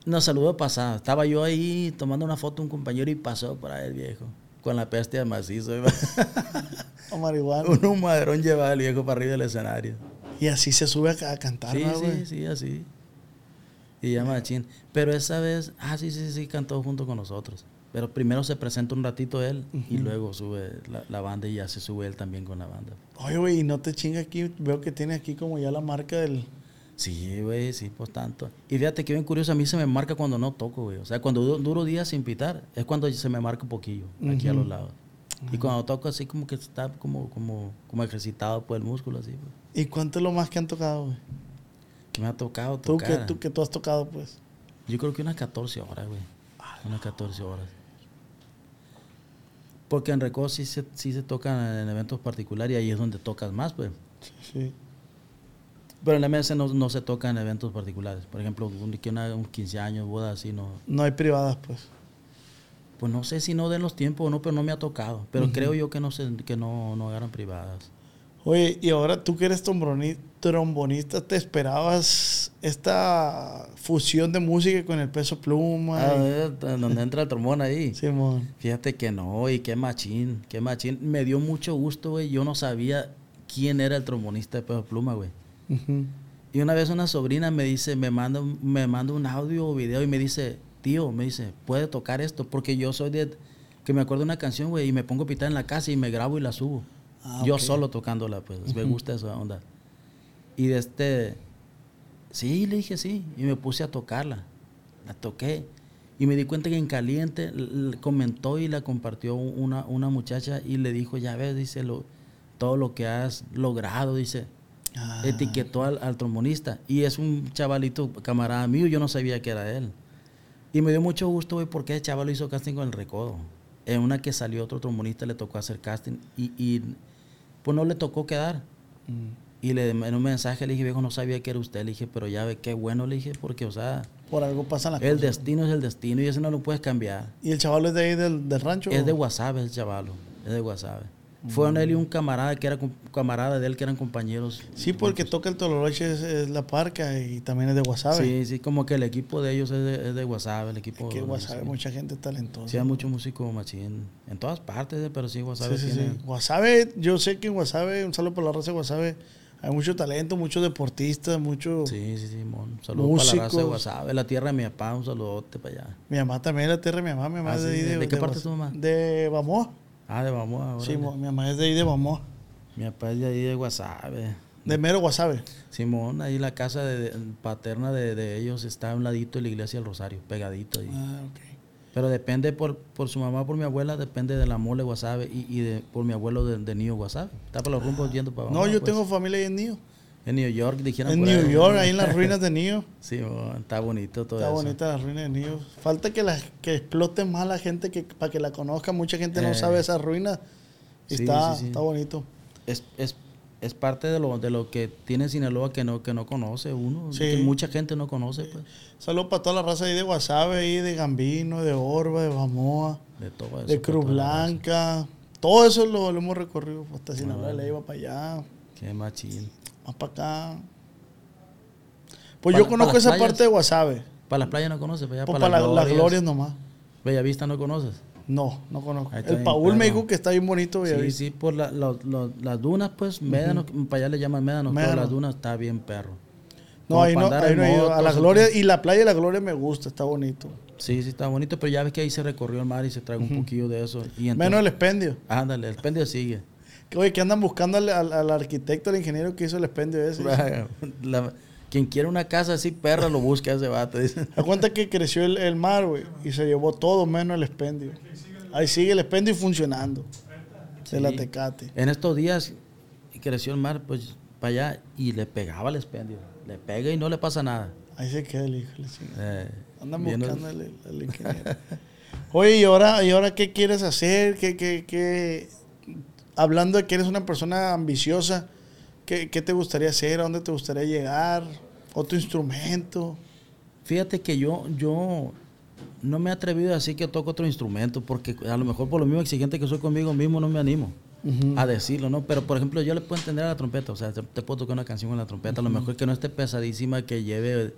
Speaker 3: Nos saludó pasada. Estaba yo ahí tomando una foto un compañero y pasó por ahí el viejo. Con la peste de macizo. *laughs*
Speaker 1: O marihuana. *laughs*
Speaker 3: un humaderón llevaba el viejo para arriba del escenario.
Speaker 1: Y así se sube a, a cantar,
Speaker 3: Sí,
Speaker 1: ¿no,
Speaker 3: sí, sí, así. Y ya machín. Pero esa vez, ah, sí, sí, sí, cantó junto con nosotros. Pero primero se presenta un ratito él y luego sube la, la banda y ya se sube él también con la banda.
Speaker 1: Oye, güey, y no te chinga aquí. Veo que tiene aquí como ya la marca del.
Speaker 3: Sí, güey, sí, pues tanto. Y fíjate que bien curioso, a mí se me marca cuando no toco, güey. O sea, cuando du- duro días sin pitar, es cuando se me marca un poquillo, aquí a los lados. Y cuando toco así como que está como, como, como ejercitado por el músculo, así, güey.
Speaker 1: ¿Y cuánto es lo más que han tocado, güey?
Speaker 3: Que me ha tocado
Speaker 1: Tú que, tú que tú has tocado, pues.
Speaker 3: Yo creo que unas 14 horas, güey. Unas 14 horas. Porque en Recodo sí se, sí se tocan en eventos particulares y ahí es donde tocas más, pues.
Speaker 1: Sí.
Speaker 3: Pero en la MS no, no se toca en eventos particulares. Por ejemplo, un, que una, un 15 años, boda así, no.
Speaker 1: No hay privadas, pues.
Speaker 3: Pues no sé si no den los tiempos o no, pero no me ha tocado. Pero creo yo que no se, que no, no agarran privadas.
Speaker 1: Oye, y ahora tú que eres tromboni- trombonista, ¿te esperabas esta fusión de música con el peso pluma?
Speaker 3: Ah,
Speaker 1: y-
Speaker 3: eh, donde entra el trombón ahí. *laughs*
Speaker 1: Simón.
Speaker 3: Fíjate que no, y qué machín, qué machín. Me dio mucho gusto, güey. Yo no sabía quién era el trombonista de Peso Pluma, güey. Y una vez una sobrina me dice, me manda, un- me manda un audio o video y me dice, tío, me dice, puede tocar esto, porque yo soy de, que me acuerdo de una canción, güey, y me pongo a pitar en la casa y me grabo y la subo.
Speaker 1: Ah,
Speaker 3: yo solo tocándola, pues, me gusta esa onda. Y de este, sí, le dije sí, y me puse a tocarla, la toqué. Y me di cuenta que en caliente comentó y la compartió una, una muchacha y le dijo, ya ves, dice, lo, todo lo que has logrado, dice
Speaker 1: Ah,
Speaker 3: etiquetó al, al trombonista. Y es un chavalito, camarada mío, yo no sabía que era él. Y me dio mucho gusto, güey, porque el chaval hizo casting con el recodo. En una que salió otro trombonista le tocó hacer casting y, y, pues no le tocó quedar.
Speaker 1: mm.
Speaker 3: Y le, en un mensaje le dije, viejo, no sabía que era usted. Le dije, pero ya ve, qué bueno, le dije, porque, o sea,
Speaker 1: Por algo pasan las
Speaker 3: el
Speaker 1: cosas.
Speaker 3: destino es el destino y eso no lo puedes cambiar.
Speaker 1: ¿Y el chaval es de ahí del, del rancho?
Speaker 3: Es de Guasave el chavalo, es de Guasave. Fueron él y un camarada que era camarada de él, que eran compañeros.
Speaker 1: Sí, porque toca el Tololoche es, es la parca y también es de Guasave.
Speaker 3: Sí, sí, como que el equipo de ellos es de, es de Guasave, el equipo.
Speaker 1: Que
Speaker 3: de-
Speaker 1: Guasave, mucha gente talentosa.
Speaker 3: Sí, hay mucho músico machín. En todas partes, eh, pero sí, Guasave
Speaker 1: Sí, sí,
Speaker 3: tiene.
Speaker 1: sí. Guasave, yo sé que en Guasave, un saludo por la raza de Guasave, hay mucho talento, muchos deportistas, mucho...
Speaker 3: Sí, sí, sí, mon. Un saludo para la raza de. Guasave, la tierra de mi papá, un saludote para allá.
Speaker 1: Mi mamá también es de tierra, mi mamá, mi mamá
Speaker 3: Ah,
Speaker 1: es de
Speaker 3: sí,
Speaker 1: ahí
Speaker 3: ¿de qué parte
Speaker 1: Guas-
Speaker 3: es tu mamá?
Speaker 1: De Bamoa.
Speaker 3: Ah, de vamos ahora.
Speaker 1: Sí, mi mamá es de ahí de Bamoa.
Speaker 3: Mi papá es de ahí de Guasave.
Speaker 1: De mero Guasave.
Speaker 3: Simón, ahí la casa de, de- paterna de, de ellos está a un ladito de la iglesia del Rosario, pegadito ahí.
Speaker 1: Ah, ok.
Speaker 3: Pero depende por, por su mamá, por mi abuela, depende de la mole Guasave y, y de, por mi abuelo de, de Nío Guasave. Está por los rumbos yendo para abajo.
Speaker 1: No, yo
Speaker 3: pues.
Speaker 1: tengo familia ahí en Nío.
Speaker 3: En New York, dijeron.
Speaker 1: En
Speaker 3: por
Speaker 1: New
Speaker 3: ahí.
Speaker 1: York, ahí en las ruinas de Nío. *laughs*
Speaker 3: Sí, está bonito todo
Speaker 1: Está
Speaker 3: eso.
Speaker 1: bonita las ruinas de Nío. Falta que, la, que explote más la gente que, para que la conozca. Mucha gente no
Speaker 3: Eh.
Speaker 1: sabe esas ruinas. Y
Speaker 3: Sí,
Speaker 1: está,
Speaker 3: sí, sí.
Speaker 1: está bonito.
Speaker 3: Es, es, es parte de lo, de lo que tiene Sinaloa que no, que no conoce uno.
Speaker 1: Sí.
Speaker 3: Que mucha gente no conoce, pues.
Speaker 1: Saludos para toda la raza ahí de Guasave, ahí de Gambino, de Orba, de Bamoa,
Speaker 3: De todo eso.
Speaker 1: de Cruz. Blanca. Todo eso lo, lo hemos recorrido. Hasta Sinaloa,
Speaker 3: Ah.
Speaker 1: le iba para allá,
Speaker 3: Qué machín.
Speaker 1: más para acá. Pues yo conozco esa
Speaker 3: playas.
Speaker 1: parte de Guasave.
Speaker 3: Para las playas no conoces, para allá,
Speaker 1: Pues
Speaker 3: para,
Speaker 1: para
Speaker 3: las
Speaker 1: la- las
Speaker 3: glorias.
Speaker 1: glorias nomás.
Speaker 3: Bellavista no conoces.
Speaker 1: No, no conozco. El Paul me dijo que está bien bonito.
Speaker 3: Sí, sí, por la- las dunas, pues, médanos, para allá le llaman médanos, pero las dunas está bien perro.
Speaker 1: No,
Speaker 3: Como
Speaker 1: ahí no, ahí no he ido. A la Gloria y la playa de la Gloria me gusta, está bonito.
Speaker 3: Sí, sí, está bonito, pero ya ves que ahí se recorrió el mar y se trae un poquillo de eso. Y entonces-
Speaker 1: Menos el expendio.
Speaker 3: Ándale, el pendio sigue.
Speaker 1: Que, Oye, que andan buscando al, al- al arquitecto, al ingeniero que hizo el expendio ese. *laughs*
Speaker 3: La- quien quiere una casa así, perra, lo busca ese vato. *laughs*
Speaker 1: cuenta que creció el, el mar, güey, y se llevó todo menos el expendio. Ahí sigue el expendio funcionando. De la
Speaker 3: Sí.
Speaker 1: Tecate.
Speaker 3: En estos días creció el mar, pues, para allá y le pegaba el expendio. Le pega y no le pasa nada.
Speaker 1: Ahí se queda el hijo.
Speaker 3: Eh,
Speaker 1: Andan buscando al, al *laughs* ingeniero. Oye, ¿y ahora, ¿y ahora qué quieres hacer? ¿Qué, qué, qué? Hablando de que eres una persona ambiciosa, ¿qué, qué te gustaría hacer? ¿A dónde te gustaría llegar? ¿Otro instrumento?
Speaker 3: Fíjate que yo, yo no me he atrevido a decir que toco otro instrumento, porque a lo mejor por lo mismo exigente que soy conmigo mismo no me animo a decirlo, ¿no? Pero por ejemplo, yo le puedo entender a la trompeta, o sea, te, te puedo tocar una canción con la trompeta, a lo mejor que no esté pesadísima, que lleve,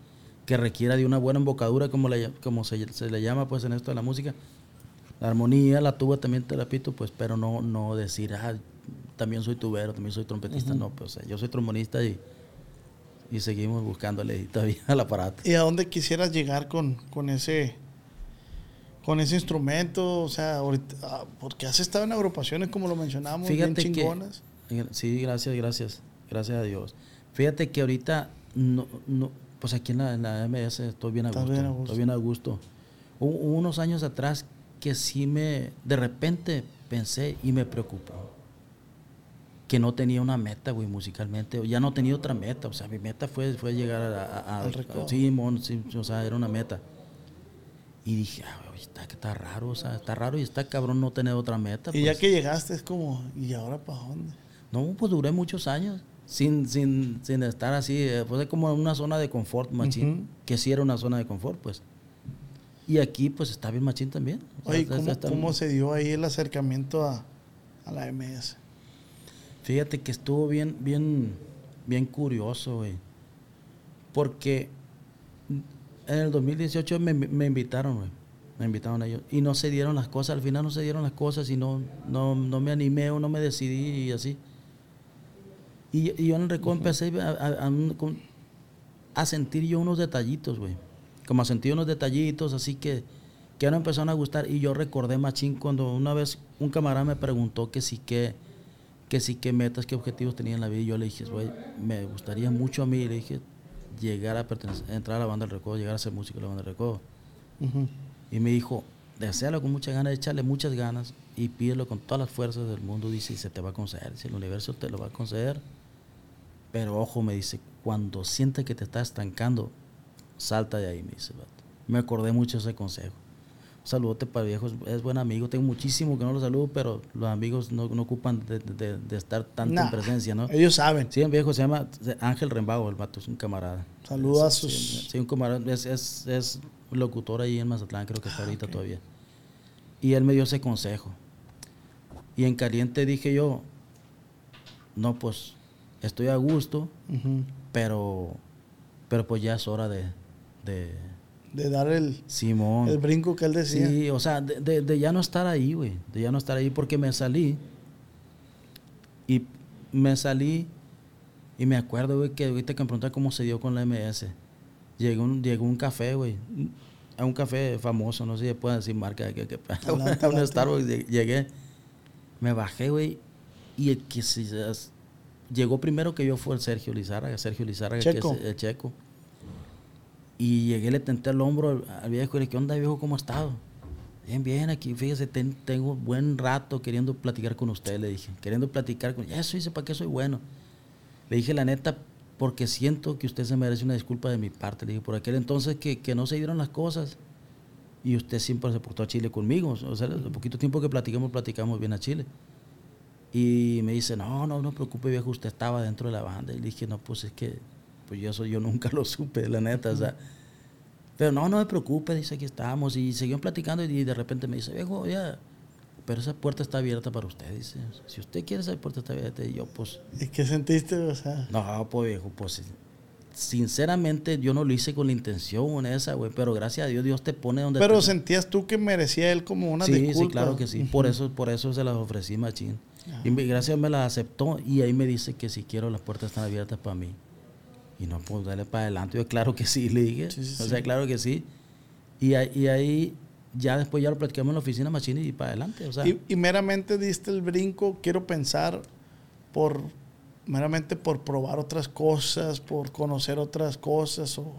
Speaker 3: que requiera de una buena embocadura, como, le, como se, se le llama pues en esto de la música. La armonía, la tuba también te la pito, pues, pero no, no decir, ah, también soy tubero, también soy trompetista, no, pues, o sea, yo soy trombonista y, y seguimos buscándole todavía al aparato.
Speaker 1: ¿Y a dónde quisieras llegar con, con ese con ese instrumento? O sea, ahorita, ah, porque has estado en agrupaciones, como lo mencionábamos, bien
Speaker 3: Fíjate que,
Speaker 1: chingonas.
Speaker 3: sí, gracias, gracias, gracias a Dios. Fíjate que ahorita, no, no, pues aquí en la, en la MS estoy bien a gusto.
Speaker 1: bien a gusto.
Speaker 3: Estoy bien a gusto. Hubo unos años atrás que sí me, de repente pensé y me preocupó. Que no tenía una meta, güey, musicalmente. Ya no tenía otra meta. O sea, mi meta fue, fue llegar a... a-
Speaker 1: Al
Speaker 3: sí, mon, sí, o sea, era una meta. Y dije, ah, güey, está, está raro, o sea, está raro y está cabrón no tener otra meta.
Speaker 1: Y ya
Speaker 3: pues.
Speaker 1: que llegaste, es como, ¿y ahora para dónde?
Speaker 3: No, pues duré muchos años sin, sin, sin estar así, eh, pues es como una zona de confort, machín, que sí era una zona de confort, pues. Y aquí, pues está bien machín también. O sea,
Speaker 1: Oye, ¿cómo,
Speaker 3: está-
Speaker 1: cómo se dio ahí el acercamiento a, a la MS?
Speaker 3: Fíjate que estuvo bien, bien, bien curioso, güey. Porque en el 2018 me, me invitaron, güey. Me invitaron a ellos. Y no se dieron las cosas. Al final no se dieron las cosas y no, no, no me animé o no me decidí y así. Y, y yo en el recodo empecé a, a- a- con- a sentir yo unos detallitos, güey. Como a sentir unos detallitos, así que, que me empezaron a gustar. Y yo recordé, machín, cuando una vez un camarada me preguntó que sí que que sí, qué metas, qué objetivos tenía en la vida. Y yo le dije, güey, me gustaría mucho a mí, le dije, llegar a pertenecer, entrar a la banda del recodo, llegar a ser músico de la banda del recodo. Y me dijo, deséalo con muchas ganas, echarle muchas ganas y pídelo con todas las fuerzas del mundo. Dice, y se te va a conceder, si el universo te lo va a conceder. Pero ojo, me dice, cuando sientes que te estás estancando, salta de ahí, me dice. Me acordé mucho de ese consejo. Un saludote para el viejo, es, buen amigo. Tengo muchísimo que no lo saludo, pero los amigos no, no ocupan de, de- de estar tanto
Speaker 1: Nah,
Speaker 3: en presencia, ¿no?
Speaker 1: Ellos saben.
Speaker 3: Sí, el viejo se llama Ángel Rembago, el vato es un camarada.
Speaker 1: Saludos a sus-
Speaker 3: Sí, sí, un camarada, es, es, es locutor ahí en Mazatlán, creo que está
Speaker 1: Ah,
Speaker 3: ahorita todavía. Y él me dio ese consejo. Y en caliente dije yo, no, pues estoy a gusto, pero, pero pues ya es hora de, de
Speaker 1: De dar el,
Speaker 3: Simón.
Speaker 1: el brinco que él decía.
Speaker 3: Sí, o sea, de, de- de ya no estar ahí, güey. De ya no estar ahí porque me salí. Y me salí y me acuerdo, güey, que ahorita que me preguntas cómo se dio con la MS. Llegó un, llegó un café, güey. A un café famoso, no sé si pueden decir marca. Que, que, *laughs*
Speaker 1: Adelante,
Speaker 3: a un. Starbucks lle- llegué. Me bajé, güey. Y el que se, llegó primero que yo fue el Sergio Lizárraga. Sergio Lizárraga,
Speaker 1: Checo.
Speaker 3: que es el checo. Y llegué, le tenté el hombro al, al viejo y le dije, ¿qué onda, viejo? ¿Cómo ha estado? Bien, bien, aquí, fíjese, ten- tengo buen rato queriendo platicar con usted, le dije. Queriendo platicar con... Eso hice, ¿para qué soy bueno? Le dije, la neta, porque siento que usted se merece una disculpa de mi parte. Le dije, por aquel entonces que, que no se dieron las cosas. Y usted siempre se portó a Chile conmigo. O sea, el poquito tiempo que platicamos, platicamos bien a Chile. Y me dice, no, no, no preocupe, viejo, usted estaba dentro de la banda. Y le dije, no, pues es que, pues yo, eso yo nunca lo supe, la neta, o sea. Pero no, no me preocupe, dice, aquí estamos. Y siguieron platicando y de repente me dice, viejo, ya, pero esa puerta está abierta para usted, dice. Si usted quiere, esa puerta está abierta. Y yo, pues,
Speaker 1: ¿Y qué sentiste? O sea,
Speaker 3: no, pues viejo, pues sinceramente yo no lo hice con la intención esa, güey, pero gracias a Dios Dios te pone donde
Speaker 1: pero
Speaker 3: te-
Speaker 1: sentías tú que merecía él como una
Speaker 3: sí,
Speaker 1: disculpa.
Speaker 3: sí, claro que sí. Por eso, por eso se las ofrecí, machín. Y me- gracias a Dios me las aceptó y ahí me dice que si quiero las puertas están abiertas para mí. Y no, pues dale para adelante. Yo, claro que sí, le dije.
Speaker 1: Sí, sí,
Speaker 3: o sea, claro que sí. Y, ahí- y ahí, ya después ya lo platicamos en la oficina, machín, y para adelante. O sea,
Speaker 1: Y, y meramente diste el brinco, quiero pensar, por meramente por probar otras cosas, por conocer otras cosas, o,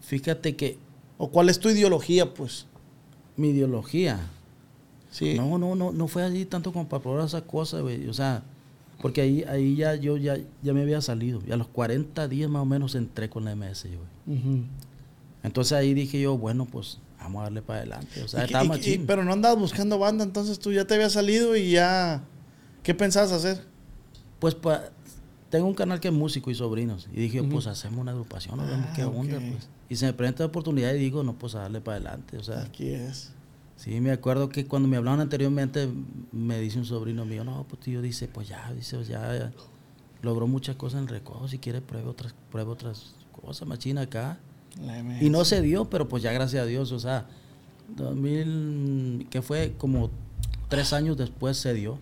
Speaker 3: fíjate que
Speaker 1: o cuál es tu ideología, pues.
Speaker 3: mi ideología,
Speaker 1: Sí.
Speaker 3: No, no, no, no fue allí tanto como para probar esas cosas, güey. O sea, porque ahí, ahí ya yo ya, ya me había salido. Y a los 40 días más o menos entré con la MS, yo. Entonces ahí dije yo, bueno, pues vamos a darle para adelante. O sea,
Speaker 1: Y y- y- pero no andabas buscando banda, entonces tú ya te habías salido y ya. ¿Qué pensabas hacer?
Speaker 3: Pues pa- tengo un canal que es músico y sobrinos. Y dije, pues hacemos una agrupación, nos vemos
Speaker 1: Ah,
Speaker 3: qué onda, pues. Y se me presenta la oportunidad y digo, no, pues a darle para adelante. O sea,
Speaker 1: Aquí es.
Speaker 3: Sí, me acuerdo que cuando me hablaban anteriormente, me dice un sobrino mío, no, pues tío, dice, pues ya, dice, pues, ya, ya logró muchas cosas en el recodo, si quiere pruebe otras, pruebe otras cosas, machina acá. Y no se dio, pero pues ya gracias a Dios, o sea, 2000, que fue como tres años después se dio.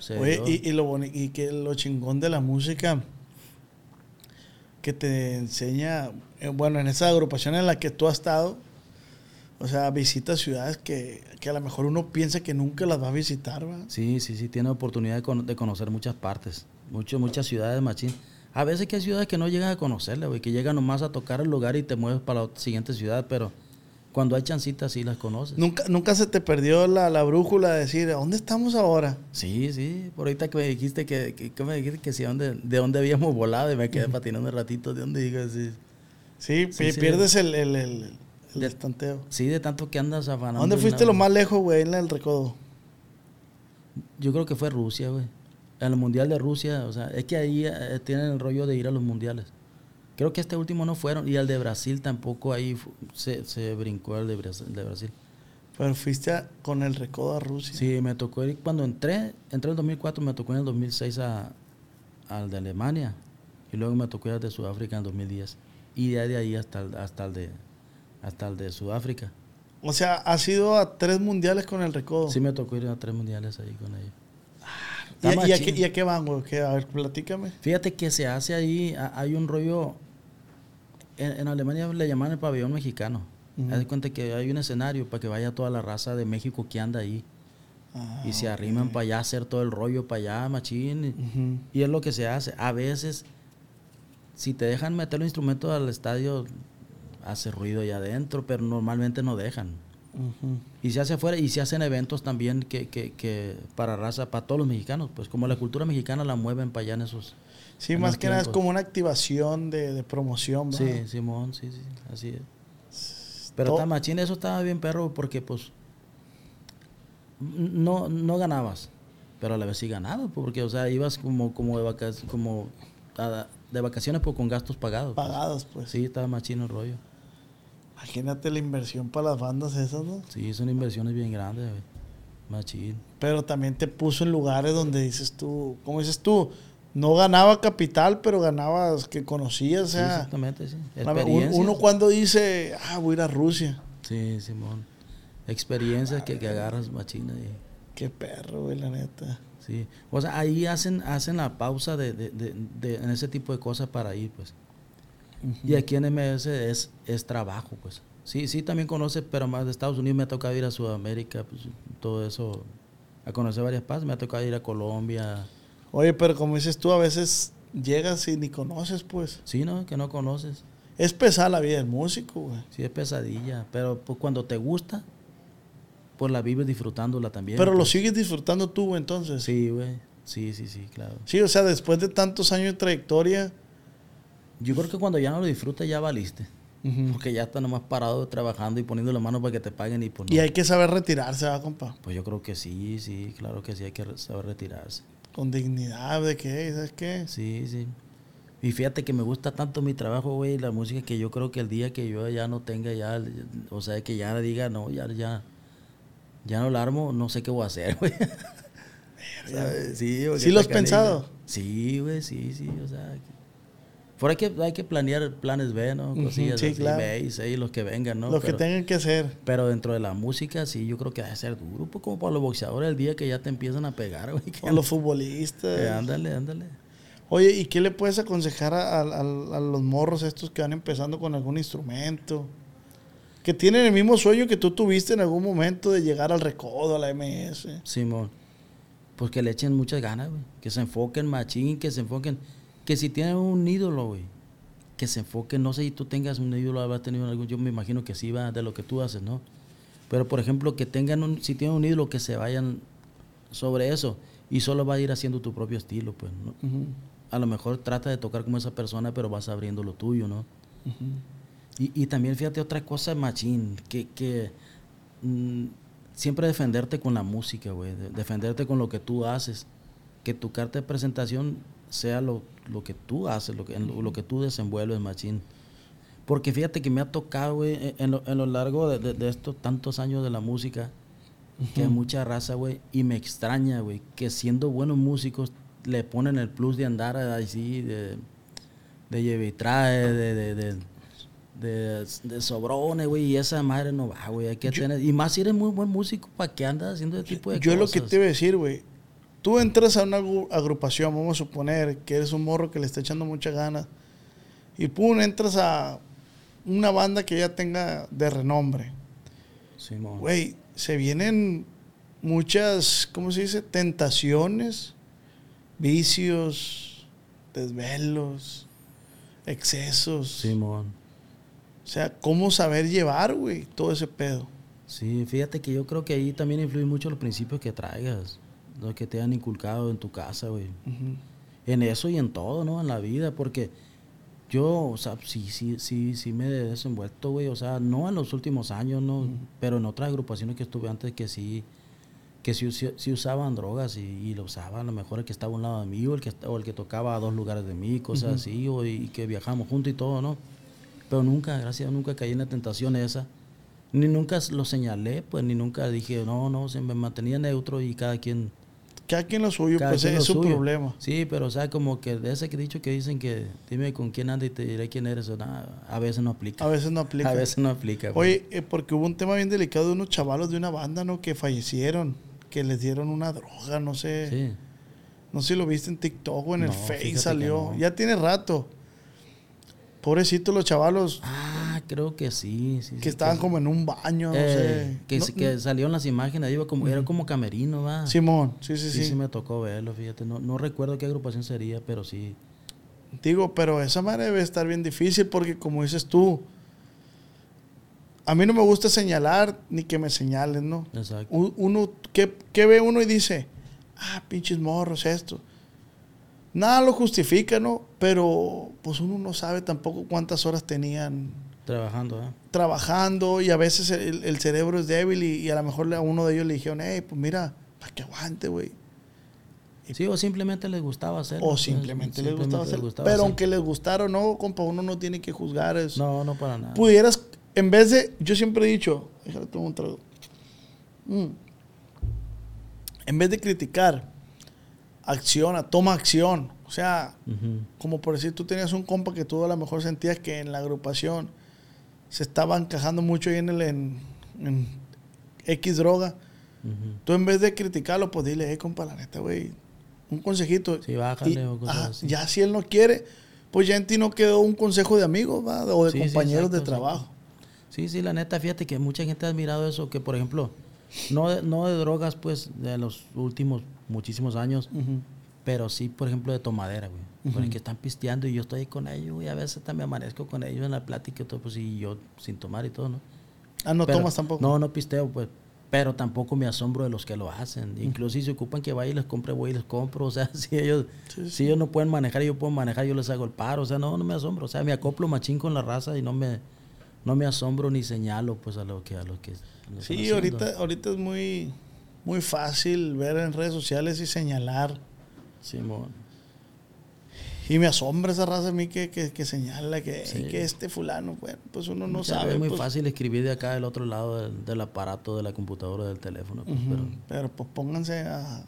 Speaker 3: Se
Speaker 1: Oye,
Speaker 3: dio.
Speaker 1: y, y lo boni- y que lo chingón de la música que te enseña, eh, bueno, en esa agrupación en la que tú has estado, o sea, visitas ciudades que, que a lo mejor uno piensa que nunca las va a visitar, ¿va?
Speaker 3: Sí, sí, sí, tiene oportunidad de, cono- de conocer muchas partes, mucho, muchas ciudades, machín. A veces que hay ciudades que no llegas a conocerlas, güey, que llegan nomás a tocar el lugar y te mueves para la siguiente ciudad, pero cuando hay chancitas sí las conoces.
Speaker 1: Nunca, nunca se te perdió la, la brújula de decir, ¿a dónde estamos ahora?
Speaker 3: Sí, sí, por ahorita que me dijiste que, que, que me dijiste que sí, dónde, de dónde habíamos volado y me quedé patinando un ratito, de dónde digo, sí.
Speaker 1: Sí,
Speaker 3: Sí,
Speaker 1: pi-
Speaker 3: sí.
Speaker 1: pierdes el, el, el, el
Speaker 3: De-
Speaker 1: estanteo.
Speaker 3: Sí, de tanto que andas
Speaker 1: ¿A
Speaker 3: afanando.
Speaker 1: dónde fuiste lo más lejos, güey, en el recodo?
Speaker 3: Yo creo que fue Rusia, güey. En el Mundial de Rusia, o sea, es que ahí eh, tienen el rollo de ir a los mundiales. Creo que este último no fueron, y el de Brasil tampoco ahí se, se brincó el de Brasil. el de Brasil.
Speaker 1: Pero fuiste a- con el recodo a Rusia.
Speaker 3: Sí, me tocó ir, cuando entré, entré en el 2004, me tocó en el 2006 a, al de Alemania, y luego me tocó ir al de Sudáfrica en el 2010. Y de ahí, de ahí hasta hasta el de hasta el de Sudáfrica.
Speaker 1: O sea, has ido a tres mundiales con el recodo.
Speaker 3: Sí me tocó ir a tres mundiales ahí con ellos.
Speaker 1: ¿Y,
Speaker 3: Está
Speaker 1: a- y a,
Speaker 3: machín.
Speaker 1: qué, y a qué van, güey? A ver, platícame.
Speaker 3: Fíjate que se hace ahí, a- hay un rollo, en, en Alemania le llaman el pabellón mexicano.
Speaker 1: Ujú.
Speaker 3: Haz de cuenta que hay un escenario para que vaya toda la raza de México que anda ahí.
Speaker 1: Ah,
Speaker 3: y se arriman para allá a hacer todo el rollo para allá, machín. Y es lo que se hace. A veces, si te dejan meter los instrumentos al estadio, hace ruido allá adentro, pero normalmente no dejan. Y se hace afuera y se hacen eventos también que, que, que para raza, para todos los mexicanos. Pues como la cultura mexicana la mueven para allá en esos...
Speaker 1: Sí,
Speaker 3: en
Speaker 1: más que nada es como una activación de, de promoción, ¿va?
Speaker 3: Sí, Simón, sí, sí, así es. Pero está machín, eso estaba bien perro porque pues no, no ganabas, pero a la vez sí ganabas, porque o sea, ibas como, como de vacaciones, como a- de vacaciones pero con gastos pagados. pues.
Speaker 1: Pagados, pues.
Speaker 3: Sí, estaba machín el rollo.
Speaker 1: Imagínate la inversión para las bandas esas, ¿no?
Speaker 3: Sí, son inversiones bien grandes, güey. Machín.
Speaker 1: Pero también te puso en lugares donde dices tú, ¿cómo dices tú? No ganaba capital, pero ganabas que conocías, o
Speaker 3: Sí,
Speaker 1: sea.
Speaker 3: exactamente, sí.
Speaker 1: a ver, un-
Speaker 3: Experiencias.
Speaker 1: uno cuando dice, ah, voy a ir a Rusia.
Speaker 3: Sí, Simón. Experiencias que, que agarras machina y...
Speaker 1: Qué perro, güey, la neta.
Speaker 3: Sí, o sea, ahí hacen, hacen la pausa de, de, de, de- en ese tipo de cosas para ir, pues. Y aquí en MS es, es trabajo, pues. Sí, sí, también conoce, pero más de Estados Unidos me ha tocado ir a Sudamérica, pues, todo eso, a conocer varias partes. Me ha tocado ir a Colombia.
Speaker 1: Oye, pero como dices tú, a veces llegas y ni conoces, pues.
Speaker 3: Sí, ¿no? Que no conoces.
Speaker 1: Es pesada la vida del músico, güey.
Speaker 3: Sí, es pesadilla, pero pues, cuando te gusta, pues la vives disfrutándola también.
Speaker 1: Pero lo
Speaker 3: pues.
Speaker 1: sigues disfrutando tú, güey, entonces.
Speaker 3: Sí, güey. Sí, sí, sí, claro.
Speaker 1: Sí, o sea, después de tantos años de trayectoria.
Speaker 3: Yo creo que cuando ya no lo disfrutas, ya valiste. Porque ya está nomás parado trabajando y poniendo la mano para que te paguen y pues no.
Speaker 1: Y hay que saber retirarse, va, compa.
Speaker 3: Pues yo creo que sí, sí, claro que sí, hay que saber retirarse.
Speaker 1: Con dignidad, de qué, ¿sabes qué?
Speaker 3: Sí, sí. Y fíjate que me gusta tanto mi trabajo, güey, la música, que yo creo que el día que yo ya no tenga ya, o sea, que ya diga, no, ya, ya, ya no la armo, no sé qué voy a hacer, *laughs* güey. Sí,
Speaker 1: ¿Sí lo has pensado?
Speaker 3: Sí, güey, sí, sí, o sea. que- Por ahí que, hay que planear planes B, ¿no? Cosillas
Speaker 1: sí,
Speaker 3: así,
Speaker 1: claro.
Speaker 3: B y C, los que vengan, ¿no?
Speaker 1: Lo que tengan que hacer.
Speaker 3: Pero dentro de la música, sí, yo creo que debe ser duro, pues como para los boxeadores el día que ya te empiezan a pegar, güey.
Speaker 1: Con los futbolistas.
Speaker 3: que ándale, ándale.
Speaker 1: Oye, ¿y qué le puedes aconsejar a, a- a- a los morros estos que van empezando con algún instrumento? Que tienen el mismo sueño que tú tuviste en algún momento de llegar al recodo, a la MS.
Speaker 3: Simón. Pues que le echen muchas ganas, güey. Que se enfoquen machín, que se enfoquen. Que si tienen un ídolo, güey. Que se enfoquen. No sé si tú tengas un ídolo, habrás tenido algún. Yo me imagino que sí va de lo que tú haces, ¿no? Pero por ejemplo, que tengan un. Si tienen un ídolo, que se vayan sobre eso. Y solo va a ir haciendo tu propio estilo, pues. ¿no? A lo mejor trata de tocar como esa persona, pero vas abriendo lo tuyo, ¿no? Y, y también fíjate otra cosa, machín, que, que mm, siempre defenderte con la música, güey. de- Defenderte con lo que tú haces. Que tu carta de presentación sea lo, lo que tú haces, lo que, en lo, lo que tú desenvuelves, machín. Porque fíjate que me ha tocado, güey, en- en lo, en lo largo de, de- de estos tantos años de la música, que hay mucha raza, güey, y me extraña, güey, que siendo buenos músicos le ponen el plus de andar así, de, de lleve y trae, de, de, de, de, sobrones, güey, y esa madre no va, güey, hay que
Speaker 1: Yo-
Speaker 3: tener, y más si eres muy buen músico, ¿para qué andas haciendo ese tipo de
Speaker 1: Yo
Speaker 3: cosas?
Speaker 1: lo que te iba a decir, güey. Tú entras a una agru- agrupación, vamos a suponer que eres un morro que le está echando muchas ganas. Y pum, entras a una banda que ya tenga de renombre.
Speaker 3: Simón.
Speaker 1: Güey, se vienen muchas, ¿cómo se dice? Tentaciones, vicios, desvelos, excesos.
Speaker 3: Simón.
Speaker 1: O sea, ¿cómo saber llevar, güey, todo ese pedo?
Speaker 3: Sí, fíjate que yo creo que ahí también influyen mucho los principios que traigas, los que te han inculcado en tu casa, güey. En eso y en todo, ¿no? En la vida, porque yo, o sea, sí, sí, sí, sí me he desenvuelto, güey, o sea, no en los últimos años, ¿no? Pero en otras agrupaciones que estuve antes que sí, que sí, sí- sí usaban drogas y, y lo usaban, a lo mejor el que estaba a un lado de mí o el que, o el que tocaba a dos lugares de mí, cosas así, o, y que viajamos juntos y todo, ¿no? Pero nunca, gracias nunca caí en la tentación esa. Ni nunca lo señalé, pues, ni nunca dije, no, no, se me mantenía neutro y cada quien
Speaker 1: Cada quien lo suyo,
Speaker 3: cada
Speaker 1: pues es su
Speaker 3: suyo.
Speaker 1: problema.
Speaker 3: Sí, pero o sea, como que de ese que dicho que dicen que dime con quién anda y te diré quién eres, o nada, a veces no aplica.
Speaker 1: A veces no aplica.
Speaker 3: A veces no aplica.
Speaker 1: Oye, eh, porque hubo un tema bien delicado de unos chavalos de una banda, ¿no? Que fallecieron, que les dieron una droga, no sé.
Speaker 3: Sí.
Speaker 1: No sé si lo viste en TikTok o en el Face salió.
Speaker 3: no.
Speaker 1: Ya tiene rato. Pobrecitos los chavalos
Speaker 3: Ah, creo que sí. sí
Speaker 1: que
Speaker 3: sí,
Speaker 1: estaban como en un baño, no
Speaker 3: eh,
Speaker 1: sé.
Speaker 3: que,
Speaker 1: No-
Speaker 3: salieron las imágenes, iba como, era como camerino, va.
Speaker 1: Simón, sí, sí,
Speaker 3: sí,
Speaker 1: sí.
Speaker 3: sí me tocó verlo, fíjate. No, no recuerdo qué agrupación sería, pero sí.
Speaker 1: Digo, pero esa madre debe estar bien difícil porque como dices tú, a mí no me gusta señalar ni que me señalen, ¿no?
Speaker 3: Exacto.
Speaker 1: Uno, ¿qué, qué ve uno y dice? Ah, pinches morros, esto. Nada lo justifica, ¿no? Pero pues uno no sabe tampoco cuántas horas tenían
Speaker 3: Trabajando, ¿eh?
Speaker 1: trabajando y a veces el, el cerebro es débil y, y a lo mejor a uno de ellos le dijeron, hey, pues mira, para que aguante, güey.
Speaker 3: Sí, o simplemente les gustaba hacerlo.
Speaker 1: O
Speaker 3: pues,
Speaker 1: simplemente les gustaba hacer.
Speaker 3: gustaba
Speaker 1: Pero
Speaker 3: hacer.
Speaker 1: aunque les gustara o no, compa, uno no tiene que juzgar eso.
Speaker 3: No, no para nada.
Speaker 1: Pudieras, en vez de, yo siempre he dicho, déjame tomar un trago. Mm. En vez de criticar, acciona, toma acción. O sea, como por decir, tú tenías un compa que tú a lo mejor sentías que en la agrupación se estaba encajando mucho ahí en el en, en X droga. Tú en vez de criticarlo, pues dile, hey, compa, la neta, güey, un consejito.
Speaker 3: Sí, bájale
Speaker 1: Y,
Speaker 3: o cosas
Speaker 1: ah,
Speaker 3: así.
Speaker 1: Ya si él no quiere, pues ya en ti no quedó un consejo de amigos, ¿va? O de
Speaker 3: Sí, sí,
Speaker 1: compañeros de trabajo.
Speaker 3: Sí, sí, la neta, fíjate que mucha gente ha admirado eso, que por ejemplo, no de, no de drogas, pues, de los últimos muchísimos años, pero sí, por ejemplo, de tomadera, güey.
Speaker 1: Ujú.
Speaker 3: Porque están pisteando y yo estoy ahí con ellos, güey. A veces también amanezco con ellos en la plática y todo, pues, y yo sin tomar y todo, ¿no?
Speaker 1: Ah, no
Speaker 3: Pero-
Speaker 1: tomas tampoco.
Speaker 3: No, no pisteo, pues. Pero tampoco me asombro de los que lo hacen. Incluso si se ocupan que vaya y les compre, voy y les compro. *laughs* O sea, si ellos,
Speaker 1: Sí,
Speaker 3: si ellos no pueden manejar y yo puedo manejar, yo les hago el paro. O sea, no, no me asombro. O sea, me acoplo machín con la raza y no me, no me asombro ni señalo pues a lo que a lo que lo están
Speaker 1: Sí, ahorita, ahorita es muy, muy fácil ver en redes sociales y señalar.
Speaker 3: Simón.
Speaker 1: Y me asombra esa raza a mí que, que, que señala que,
Speaker 3: Sí.
Speaker 1: que este fulano, bueno, pues uno no sabe.
Speaker 3: Es muy
Speaker 1: pues,
Speaker 3: fácil escribir de acá del otro lado del, del aparato, de la computadora, del teléfono. pues, pero-
Speaker 1: pero, pues pónganse a...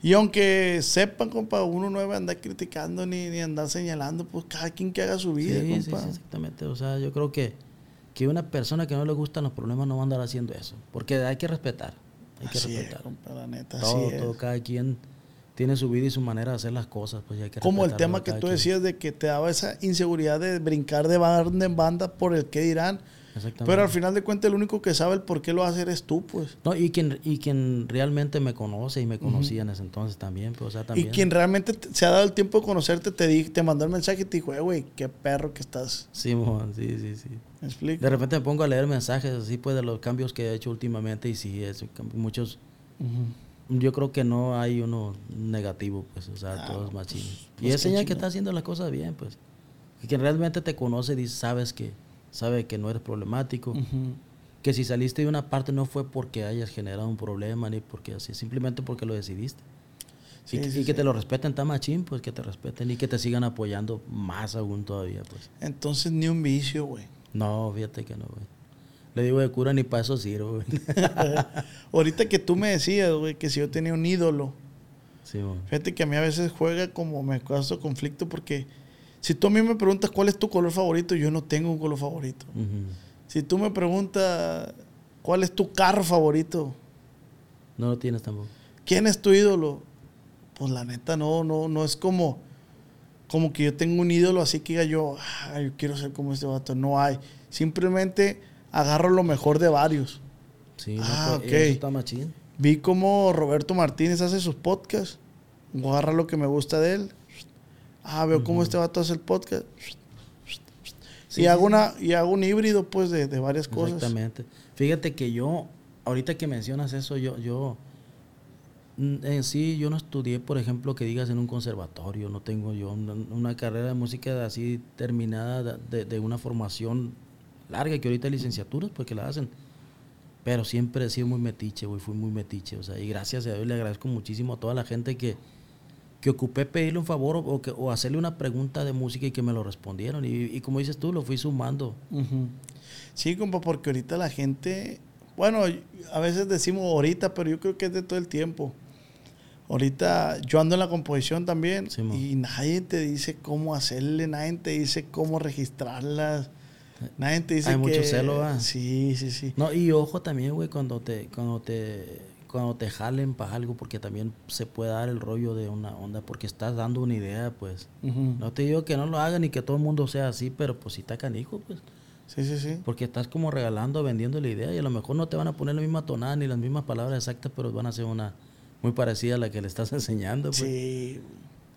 Speaker 1: Y aunque sepan, compa, uno no debe andar criticando ni, ni andar señalando, pues cada quien que haga su vida,
Speaker 3: Sí, sí,
Speaker 1: compa.
Speaker 3: sí, exactamente. O sea, yo creo que, que una persona que no le gustan los problemas no va a andar haciendo eso. Porque hay que respetar. Hay que
Speaker 1: Así es,
Speaker 3: respetar.
Speaker 1: compa, la neta,
Speaker 3: todo,
Speaker 1: así es.
Speaker 3: todo, cada quien tiene su vida y su manera de hacer las cosas. Pues hay que
Speaker 1: Como el tema que tú
Speaker 3: quien.
Speaker 1: decías de que te daba esa inseguridad de brincar de banda en banda por el que dirán.
Speaker 3: Exactamente.
Speaker 1: Pero al final de cuentas, el único que sabe el por qué lo hace eres tú, pues.
Speaker 3: No, y quien, y quien realmente me conoce y me conocía en ese entonces también. Pues, o sea, también.
Speaker 1: Y quien realmente te- se ha dado el tiempo de conocerte, te, di- te mandó el mensaje y te dijo, "Eh, güey, qué perro que estás.
Speaker 3: Sí, sí, sí.
Speaker 1: ¿Me explico?
Speaker 3: De repente me pongo a leer mensajes así, pues, de los cambios que he hecho últimamente. Y sí, es, muchos. Yo creo que no hay uno negativo, pues, o sea,
Speaker 1: Ah,
Speaker 3: todos
Speaker 1: pues,
Speaker 3: machinos.
Speaker 1: pues,
Speaker 3: y es señal que está haciendo las cosas bien, pues. Que realmente te conoce y sabes que, sabe que no eres problemático. Que si saliste de una parte no fue porque hayas generado un problema ni porque así, simplemente porque lo decidiste. y, que te lo respeten tan machín, pues que te respeten y que te sigan apoyando más aún todavía, pues.
Speaker 1: Entonces ni un vicio, güey.
Speaker 3: No, fíjate que no, güey. Le digo de cura ni para eso sirvo. *laughs*
Speaker 1: Ahorita que tú me decías, güey, que si yo tenía un ídolo. Sí, Fíjate que a mí a veces juega como me causa conflicto porque si tú a mí me preguntas cuál es tu color favorito, yo no tengo un color favorito. Si tú me preguntas cuál es tu carro favorito.
Speaker 3: No lo tienes tampoco.
Speaker 1: ¿Quién es tu ídolo? Pues la neta no, no, no es como, como que yo tengo un ídolo así que diga yo, yo quiero ser como este vato. No hay. Simplemente agarro lo mejor de varios.
Speaker 3: Sí, ah, pues, está machín.
Speaker 1: Vi cómo Roberto Martínez hace sus podcasts. Agarra lo que me gusta de él. Ah, veo cómo este vato hace el podcast. y, hago una, y hago un híbrido, pues, de, varias cosas.
Speaker 3: Exactamente. Fíjate que yo, ahorita que mencionas eso, yo, yo, mm, en sí, yo no estudié, por ejemplo, que digas en un conservatorio. No tengo yo una, carrera de música así terminada de, de una formación larga, que ahorita hay licenciaturas, pues que la hacen. Pero siempre he sido muy metiche, güey, fui muy metiche. O sea, y gracias a Dios le agradezco muchísimo a toda la gente que, que ocupé pedirle un favor o, que, o hacerle una pregunta de música y que me lo respondieron. Y, como dices tú, lo fui sumando.
Speaker 1: Sí, compa, porque ahorita la gente, bueno, a veces decimos ahorita, pero yo creo que es de todo el tiempo. Ahorita yo ando en la composición también y nadie te dice cómo hacerle, nadie te dice cómo registrarlas. Dice
Speaker 3: Hay mucho celo, ¿va?
Speaker 1: Sí, sí, sí.
Speaker 3: No, y ojo también, güey, cuando te, cuando te, cuando te jalen para algo, porque también se puede dar el rollo de una onda, porque estás dando una idea, pues. No te digo que no lo hagan y que todo el mundo sea así, pero pues si está canijo, pues.
Speaker 1: Sí, sí, sí.
Speaker 3: Porque estás como regalando, vendiendo la idea y a lo mejor no te van a poner la misma tonada ni las mismas palabras exactas, pero van a ser una muy parecida a la que le estás *laughs* enseñando, pues. Sí.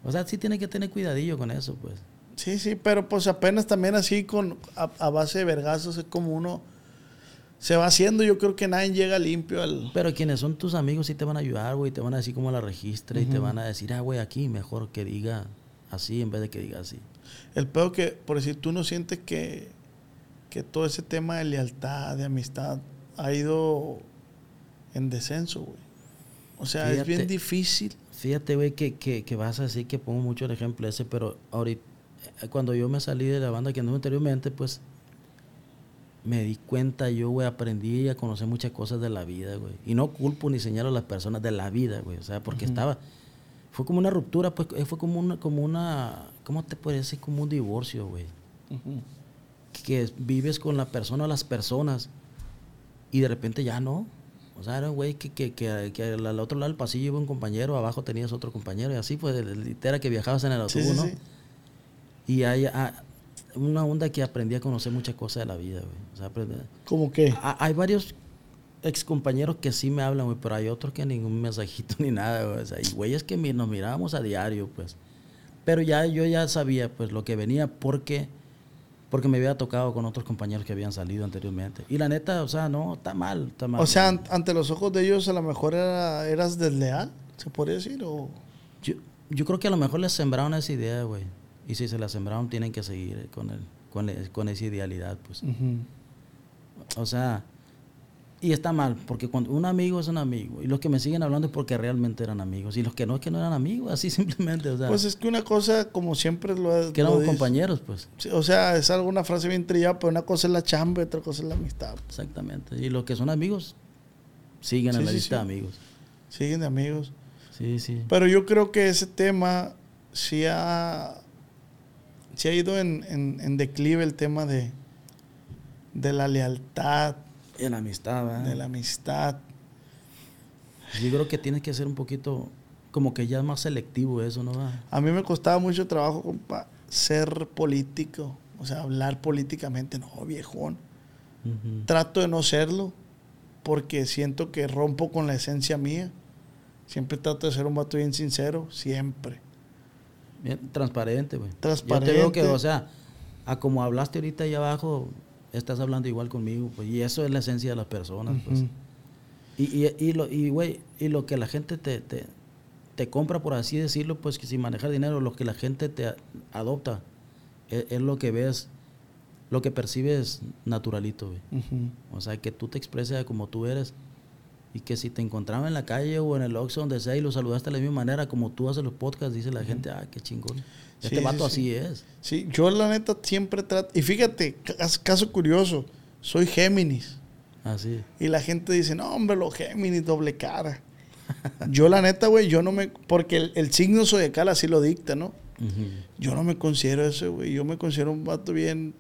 Speaker 3: O sea, sí tiene que tener cuidadillo con eso, pues.
Speaker 1: Sí, sí, pero pues apenas también así con a, base de vergazos es como uno se va haciendo. Yo creo que nadie llega limpio al.
Speaker 3: Pero quienes son tus amigos sí te van a ayudar, güey. Te van a decir cómo la registre y te van a decir, ah, güey, aquí mejor que diga así en vez de que diga así.
Speaker 1: El peor que, por decir, tú no sientes que, que todo ese tema de lealtad, de amistad, ha ido en descenso, güey. O sea, es bien difícil.
Speaker 3: Fíjate, güey, que, que, que vas a decir que pongo mucho el ejemplo ese, pero ahorita cuando yo me salí de la banda que anduve anteriormente, pues me di cuenta, yo, güey, aprendí a conocer muchas cosas de la vida, güey. Y no culpo ni señalo a las personas de la vida, güey. O sea, porque estaba, fue como una ruptura, pues fue como una, como una, ¿cómo te puede decir? Como un divorcio, güey. Que vives con la persona o las personas y de repente ya no. O sea, era un güey que, que, que, que, al otro lado del pasillo iba un compañero, abajo tenías otro compañero y así, pues, literal que viajabas en el autobús, ¿no? Y hay ah, una onda que aprendí a conocer muchas cosas de la vida, güey. O sea,
Speaker 1: ¿Cómo qué?
Speaker 3: hay varios ex compañeros que sí me hablan, güey, pero hay otros que ningún mensajito *laughs* ni nada, güey. O sea, y güeyes que nos mirábamos a diario, pues. Pero ya yo ya sabía, pues, lo que venía porque porque me había tocado con otros compañeros que habían salido anteriormente. Y la neta, o sea, no, está mal, está mal.
Speaker 1: O sea, ante los ojos de ellos a lo mejor era, eras desleal, se podría decir, o...
Speaker 3: Yo, yo creo que a lo mejor les sembraron esa idea, güey. Y si se la sembraron, tienen que seguir con, el, con, con esa idealidad, pues. O sea, y está mal, porque cuando un amigo es un amigo, y los que me siguen hablando es porque realmente eran amigos, y los que no es que no eran amigos, así *laughs* simplemente, o sea.
Speaker 1: Pues es que una cosa, como siempre lo
Speaker 3: Que éramos compañeros, pues.
Speaker 1: o sea, es alguna frase bien trillada, pero una cosa es la chamba otra cosa es la amistad.
Speaker 3: Exactamente, y los que son amigos, siguen en la lista de amigos.
Speaker 1: Siguen de amigos.
Speaker 3: Sí, sí.
Speaker 1: Pero yo creo que ese tema sí ha se ha ido en, declive el tema de, de la lealtad.
Speaker 3: Y la amistad, ¿verdad?
Speaker 1: De la amistad.
Speaker 3: Yo creo que tiene que ser un poquito, como que ya más selectivo eso, ¿no?
Speaker 1: A mí me costaba mucho trabajo, compa, ser político, o sea, hablar políticamente, no, viejón. Trato de no serlo, porque siento que rompo con la esencia mía. Siempre trato de ser un vato bien sincero, siempre.
Speaker 3: Bien, transparente, güey.
Speaker 1: Transparente.
Speaker 3: Yo te veo que, o sea, a como hablaste ahorita ahí abajo, estás hablando igual conmigo, pues, y eso es la esencia de las personas, pues. Y, y, y, lo, y, güey, y lo que la gente te, te, te, compra, por así decirlo, pues que sin manejar dinero, lo que la gente te adopta, es, es lo que ves, lo que percibes naturalito, güey. O sea, que tú te expreses como tú eres. Y que si te encontraban en la calle o en el Oxxo, donde sea, y lo saludaste de la misma manera como tú haces los podcasts, dice la gente, ah, qué chingón. Este
Speaker 1: sí,
Speaker 3: vato
Speaker 1: sí.
Speaker 3: así es.
Speaker 1: Sí, yo la neta siempre trato. Y fíjate, cas- caso curioso, soy Géminis.
Speaker 3: Así.
Speaker 1: Y la gente dice, no, hombre, los Géminis, doble cara. *laughs* yo la neta, güey, yo no me... Porque el, el signo zodiacal así lo dicta, ¿no? Yo no me considero eso, güey. Yo me considero un vato bien...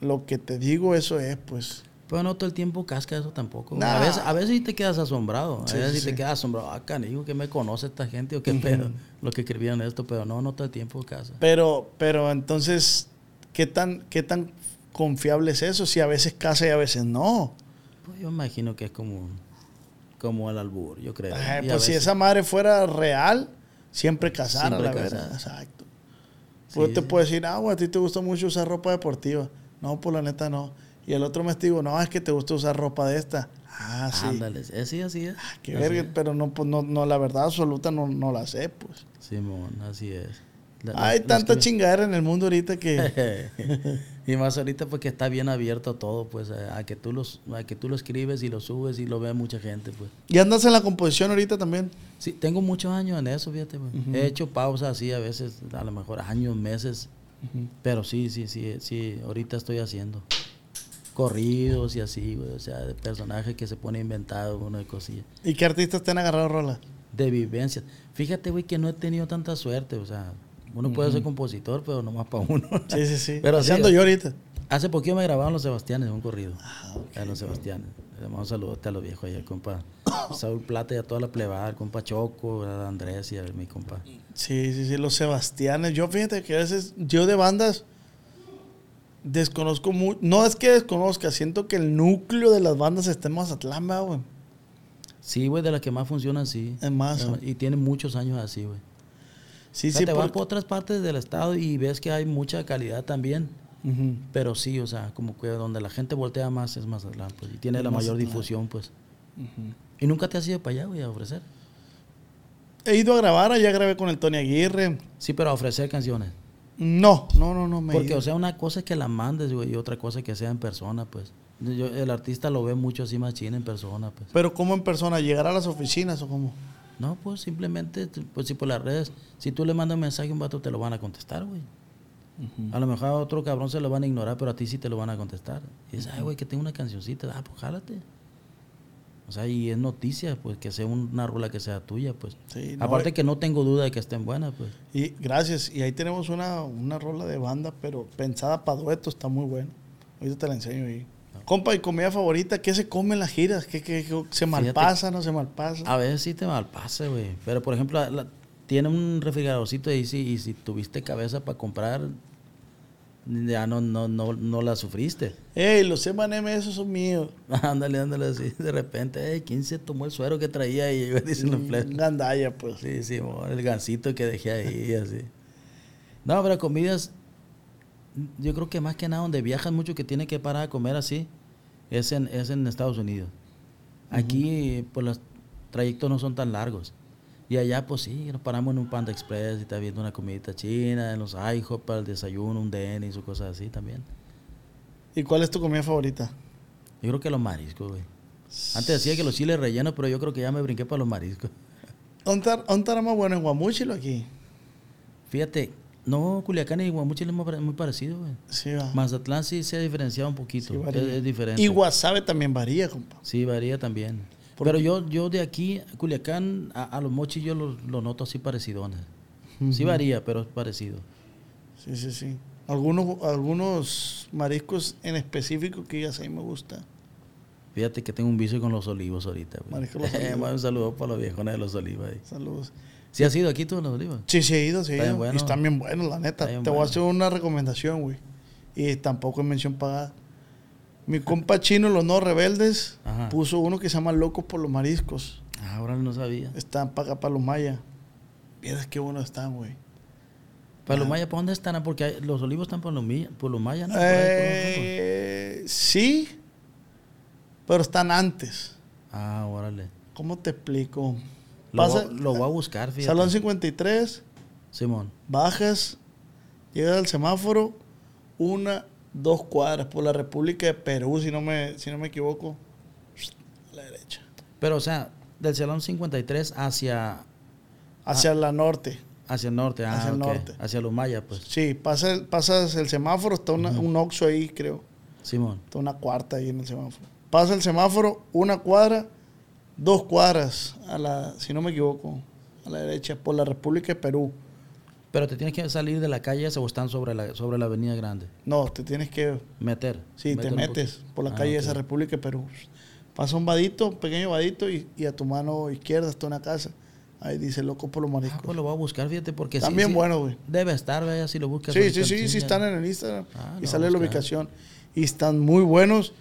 Speaker 1: Lo que te digo, eso es, pues...
Speaker 3: Pero no todo el tiempo casca eso tampoco.
Speaker 1: Nah.
Speaker 3: A, veces, a veces sí te quedas asombrado. A veces
Speaker 1: sí,
Speaker 3: sí, te quedas asombrado. Ah, canijo, que me conoce esta gente o qué pedo. Los que escribieron esto, pero no, no todo el tiempo casa.
Speaker 1: Pero, pero entonces, ¿qué tan, qué tan confiable es eso? Si a veces casa y a veces no.
Speaker 3: Pues yo imagino que es como, como el albur, yo creo.
Speaker 1: Ajá, pues si esa madre fuera real, siempre casara,
Speaker 3: Siempre
Speaker 1: la verdad. Exacto. Pues te
Speaker 3: sí.
Speaker 1: puedo decir, ah, güey, a ti te gusta mucho usar ropa deportiva. No, pues la neta no. Y el otro mes te digo, no, es que te gusta usar ropa de esta. Ah, sí.
Speaker 3: Ándale, sí, así es.
Speaker 1: Qué
Speaker 3: Así
Speaker 1: verga,
Speaker 3: es.
Speaker 1: pero no, pues no, no, la verdad absoluta no, no la sé, pues.
Speaker 3: Simón, así es. La-
Speaker 1: Hay tanta
Speaker 3: que-
Speaker 1: chingadera en el mundo ahorita que... *laughs*
Speaker 3: y más ahorita porque está bien abierto todo, pues a, a que tú los, a que tú lo escribes y lo subes y lo ve mucha gente, pues.
Speaker 1: ¿Y andas en la composición ahorita también?
Speaker 3: Sí, tengo muchos años en eso, fíjate, pues. He hecho pausas así a veces, a lo mejor años, meses, pero sí, sí, sí, sí, ahorita estoy haciendo corridos y así, güey, o sea, de personajes que se pone inventado, una de cosillas,
Speaker 1: ¿Y qué artistas te han agarrado rola?
Speaker 3: de vivencias. Fíjate, güey, que no he tenido tanta suerte, o sea, uno puede ser compositor, pero nomás para uno.
Speaker 1: Sí, sí, sí.
Speaker 3: Pero
Speaker 1: ando yo ahorita.
Speaker 3: Hace poquito me grabaron los Sebastianes, un corrido.
Speaker 1: Ah,
Speaker 3: A los Sebastianes. Le damos un saludote a los viejos ahí, al compa *coughs* Saúl Plata y a toda la plebada, al compa Choco, a Andrés y a mi compa.
Speaker 1: Sí, sí, sí, los Sebastianes. Yo fíjate que a veces, yo de bandas desconozco mucho. No es que desconozca, siento que el núcleo de las bandas está en Mazatlán, ¿verdad, güey.
Speaker 3: Sí, güey, de las que más funcionan, sí.
Speaker 1: En Maza.
Speaker 3: Y tienen muchos años así, güey.
Speaker 1: Sí,
Speaker 3: O sea,
Speaker 1: sí,
Speaker 3: te vas
Speaker 1: porque-
Speaker 3: por otras partes del estado y ves que hay mucha calidad también. Pero sí, o sea, como que donde la gente voltea más es Mazatlán, pues. Y tiene la mayor
Speaker 1: Mazatlán.
Speaker 3: difusión, pues. Y nunca te has ido para allá, güey, a ofrecer.
Speaker 1: He ido a grabar, allá grabé con el Tony Aguirre.
Speaker 3: Sí, pero a ofrecer canciones.
Speaker 1: No, no, no, no me
Speaker 3: Porque, o sea, una cosa es que la mandes, güey, y otra cosa es que sea en persona, pues. Yo- el artista lo ve mucho así machín en persona, pues.
Speaker 1: Pero ¿cómo en persona? ¿Llegar a las oficinas o cómo?
Speaker 3: No, pues simplemente, pues si por las redes, si tú le mandas un mensaje a un vato, te lo van a contestar, güey. A lo mejor a otro cabrón se lo van a ignorar, pero a ti sí te lo van a contestar. Y dices, ay, güey, que tengo una cancioncita, ah, pues jálate. O sea, y es noticia, pues, que sea una rola que sea tuya, pues.
Speaker 1: Sí, no,
Speaker 3: Aparte
Speaker 1: eh.
Speaker 3: que no tengo duda de que estén buenas, pues.
Speaker 1: Y gracias. Y ahí tenemos una, una rola de banda, pero pensada para dueto, está muy buena. Ahorita te la enseño ahí. Compa, ¿y comida favorita? ¿Qué se come en las giras? ¿Qué, qué- qué- se malpasa, no se malpasa?
Speaker 3: A veces sí te malpasa, güey. Pero, por ejemplo, la- tiene un refrigeradorcito ahí, sí, y si tuviste cabeza para comprar, ya no, no, no, no la sufriste.
Speaker 1: Ey, los M&M esos son míos. *laughs*
Speaker 3: ándale, ándale así. De repente, "Ey, ¿quién se tomó el suero que traía güey? *laughs* Dicen los plebes.
Speaker 1: Gandaya, pues.
Speaker 3: Sí, sí, mo, el gansito que dejé ahí, *laughs* así. No, pero comidas, yo creo que más que nada donde viajas mucho que tiene que parar a comer así, es en, es en Estados Unidos. Aquí, pues los trayectos no son tan largos. Y allá, pues sí, nos paramos en un Panda Express y está viendo una comidita china, en los IHOP para el desayuno, un Dennis o cosas así también.
Speaker 1: ¿Y cuál es tu comida favorita?
Speaker 3: Yo creo que los mariscos, güey. Antes decía que los chiles rellenos, pero yo creo que ya me brinqué para los mariscos.
Speaker 1: ¿Dónde estará más bueno, en Guamúchil o aquí?
Speaker 3: Fíjate, no, Culiacán y Guamuchil es muy pare- muy parecido, güey.
Speaker 1: Sí, va.
Speaker 3: Mazatlán sí se ha diferenciado un poquito.
Speaker 1: Sí,
Speaker 3: es,
Speaker 1: varía.
Speaker 3: es diferente.
Speaker 1: Y Guasave también varía, compa.
Speaker 3: Sí, varía también.
Speaker 1: ¿Por
Speaker 3: Pero yo, yo de aquí, Culiacán, a, a los mochis yo los lo noto así parecidones. Sí varía, pero es parecido.
Speaker 1: Sí, sí, sí. Algunos, algunos mariscos en específico que ya sé me gusta.
Speaker 3: Fíjate que tengo un vicio con los olivos ahorita. güey.
Speaker 1: Marisco *laughs* Los Olivos.
Speaker 3: un saludo para los viejones de los olivos ahí.
Speaker 1: Saludos.
Speaker 3: ¿Sí has ido aquí tú en los olivos?
Speaker 1: Sí, sí he ido, sí he ido.
Speaker 3: bueno.
Speaker 1: Y están bien buenos, la neta. Te voy a hacer una recomendación, güey. Y tampoco es mención pagada. Mi compa chino, los no rebeldes,
Speaker 3: Ajá.
Speaker 1: puso uno que se llama Locos por los Mariscos.
Speaker 3: Ah, ahora no sabía.
Speaker 1: Están para acá, para los mayas. Vieras qué buenos están, güey.
Speaker 3: Para los mayas, ¿para dónde están? Porque hay- los olivos están por los, por los mayas, ¿no? Por ahí, por los-
Speaker 1: Eh, sí, pero están antes.
Speaker 3: Ah, órale.
Speaker 1: ¿Cómo te explico?
Speaker 3: Lo,
Speaker 1: Pasa-
Speaker 3: voy- lo voy a buscar, fíjate.
Speaker 1: Salón 53,
Speaker 3: Simón.
Speaker 1: bajas Llegas al semáforo, una, dos cuadras por la República de Perú, si no me, si no me equivoco. A la derecha.
Speaker 3: Pero, o sea, del Salón 53 hacia,
Speaker 1: Hacia la norte.
Speaker 3: hacia el norte. Ah,
Speaker 1: Hacia el norte.
Speaker 3: Hacia los mayas, pues.
Speaker 1: Sí, pasa el- pasas el semáforo, está una- un Oxxo ahí, creo.
Speaker 3: Simón.
Speaker 1: Está una cuarta ahí en el semáforo. Pasa el semáforo, una cuadra, dos cuadras, a la, si no me equivoco, a la derecha, por la República de Perú.
Speaker 3: Pero te tienes que salir de la calle esa o están sobre la, sobre la avenida grande.
Speaker 1: No, te tienes que,
Speaker 3: Meter.
Speaker 1: sí, te
Speaker 3: Meter un
Speaker 1: metes por la
Speaker 3: Ah,
Speaker 1: calle de
Speaker 3: ok.
Speaker 1: esa República de Perú. Pasa un vadito, un pequeño vadito, y, y a tu mano izquierda está una casa. Ahí dice loco por los
Speaker 3: Ah,
Speaker 1: mariscos.
Speaker 3: pues lo voy a buscar, fíjate, porque sí,
Speaker 1: También
Speaker 3: sí,
Speaker 1: bueno, güey.
Speaker 3: Debe estar, vaya, si lo buscas.
Speaker 1: Sí, sí, sí, sí, están en el Instagram.
Speaker 3: Ah,
Speaker 1: y sale la ubicación. Y están muy buenos.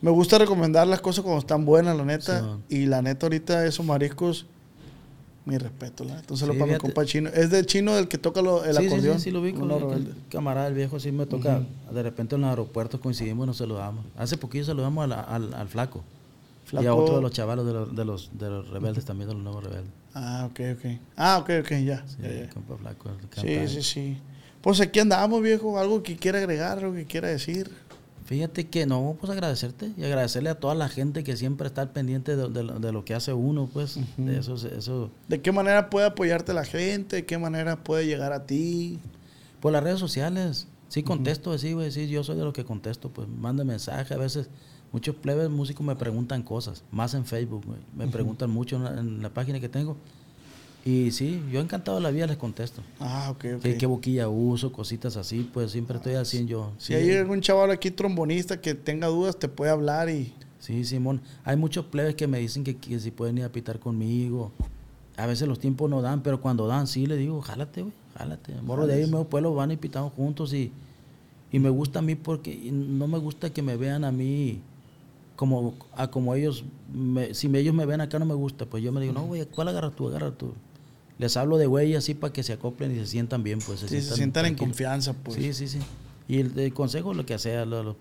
Speaker 1: Me gusta recomendar las cosas cuando están buenas, la neta.
Speaker 3: Sí,
Speaker 1: y la neta, ahorita esos mariscos, mi respeto. La, entonces, lo para mi compa chino. Es del chino del que toca lo- el
Speaker 3: sí,
Speaker 1: acordeón.
Speaker 3: Sí, sí, sí, lo vi con el, camarada, el viejo, sí me toca. De repente en los aeropuertos coincidimos y nos saludamos. Hace poquillo saludamos al, al, al flaco. Y a otro de los chavalos de los, de los, de los rebeldes también, de los nuevos rebeldes.
Speaker 1: Ah, ok, ok. Ah, ok, ok, ya.
Speaker 3: Sí,
Speaker 1: ya, ya.
Speaker 3: compa flaco. el
Speaker 1: Sí, sí, sí. Pues aquí andamos, viejo. Algo que quiera agregar, algo que quiera decir.
Speaker 3: Fíjate que no, pues agradecerte y agradecerle a toda la gente que siempre está al pendiente de, de lo que hace uno, pues. De eso, eso,
Speaker 1: ¿De qué manera puede apoyarte la gente? ¿De qué manera puede llegar a ti?
Speaker 3: Por las redes sociales. Sí contesto, sí, güey, sí, yo soy de los que contesto, pues manda mensaje. A veces muchos plebes músicos me preguntan cosas, más en Facebook, güey. Me preguntan mucho en la, en la página que tengo. Y sí, yo encantado de la vida les contesto.
Speaker 1: Ah, ok, ok.
Speaker 3: ¿Qué, qué boquilla uso, cositas así, pues siempre estoy 100 yo.
Speaker 1: Si hay algún chaval aquí trombonista que tenga dudas, te puede hablar y...
Speaker 3: Sí, Simón. Hay muchos plebes que me dicen que, que si pueden ir a pitar conmigo. A veces los tiempos no dan, pero cuando dan, sí le digo, jálate, güey, jálate. Morro de ahí, medio pueblo, van y pitamos juntos y, y me gusta a mí porque no me gusta que me vean a mí como, a como ellos, me- si ellos me ven acá no me gusta, pues yo me digo, no, güey, ¿cuál agarra tú? Agarra tú. Les hablo de güey así para que se acoplen y se sientan bien, pues.
Speaker 1: Sí, se sientan en confianza, pues.
Speaker 3: Sí, sí, sí. Y el, el consejo, lo que sea, lo, lo-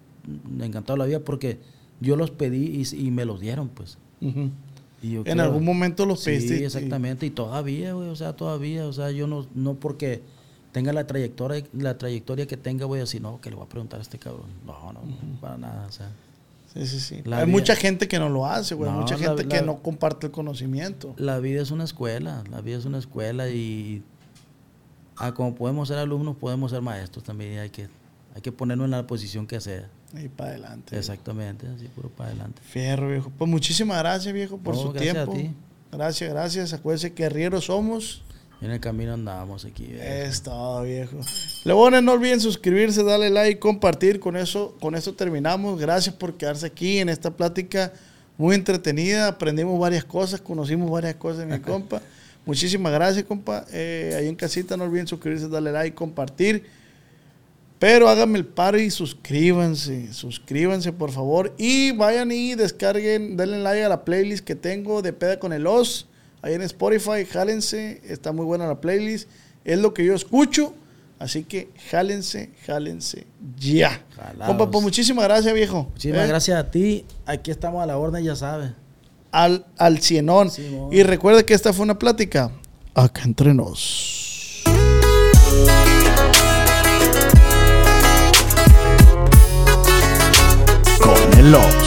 Speaker 3: me encantó la vida porque yo los pedí y, y me los dieron, pues.
Speaker 1: Ujú.
Speaker 3: Y yo
Speaker 1: En algún momento los pediste. y-
Speaker 3: Sí, exactamente. Y todavía, güey, o sea, todavía, o sea, yo no, no porque tenga la trayectoria, la trayectoria que tenga, voy a decir, no, que le voy a preguntar a este cabrón. No, no, no, para nada, o sea.
Speaker 1: Sí, sí, sí.
Speaker 3: La
Speaker 1: Hay
Speaker 3: vida-
Speaker 1: mucha gente que no lo hace, güey.
Speaker 3: No,
Speaker 1: mucha
Speaker 3: la-
Speaker 1: gente que
Speaker 3: la-
Speaker 1: no comparte el conocimiento.
Speaker 3: La vida es una escuela, la vida es una escuela y ah, como podemos ser alumnos, podemos ser maestros también. hay que, hay que ponernos en la posición que sea.
Speaker 1: Y para adelante.
Speaker 3: Exactamente, así puro para adelante.
Speaker 1: Fierro, viejo. Pues muchísimas gracias, viejo, por
Speaker 3: No,
Speaker 1: su
Speaker 3: gracias a
Speaker 1: tiempo.
Speaker 3: ti.
Speaker 1: Gracias, gracias. Acuérdense que guerreros somos.
Speaker 3: Y en el camino andamos aquí. viejo.
Speaker 1: Es todo, viejo. Leones, no olviden suscribirse, darle like, compartir. Con eso, con eso terminamos. Gracias por quedarse aquí en esta plática muy entretenida. Aprendimos varias cosas, conocimos varias cosas de mi *laughs* compa. Muchísimas gracias, compa. Eh, ahí en casita no olviden suscribirse, darle like, compartir. Pero háganme el paro y suscríbanse, suscríbanse por favor. Y vayan y descarguen, denle like a la playlist que tengo de Peda con el Os. Ahí en Spotify, jálense, está muy buena la playlist. Es lo que yo escucho. Así que jálense, jálense ya.
Speaker 3: Jalaos.
Speaker 1: Compa, pues muchísimas gracias, viejo.
Speaker 3: Muchísimas
Speaker 1: Eh,
Speaker 3: gracias a ti. Aquí estamos a la orden, ya sabes.
Speaker 1: Al, al cienón. Y recuerda que esta fue una plática acá entre nos. Con el Os.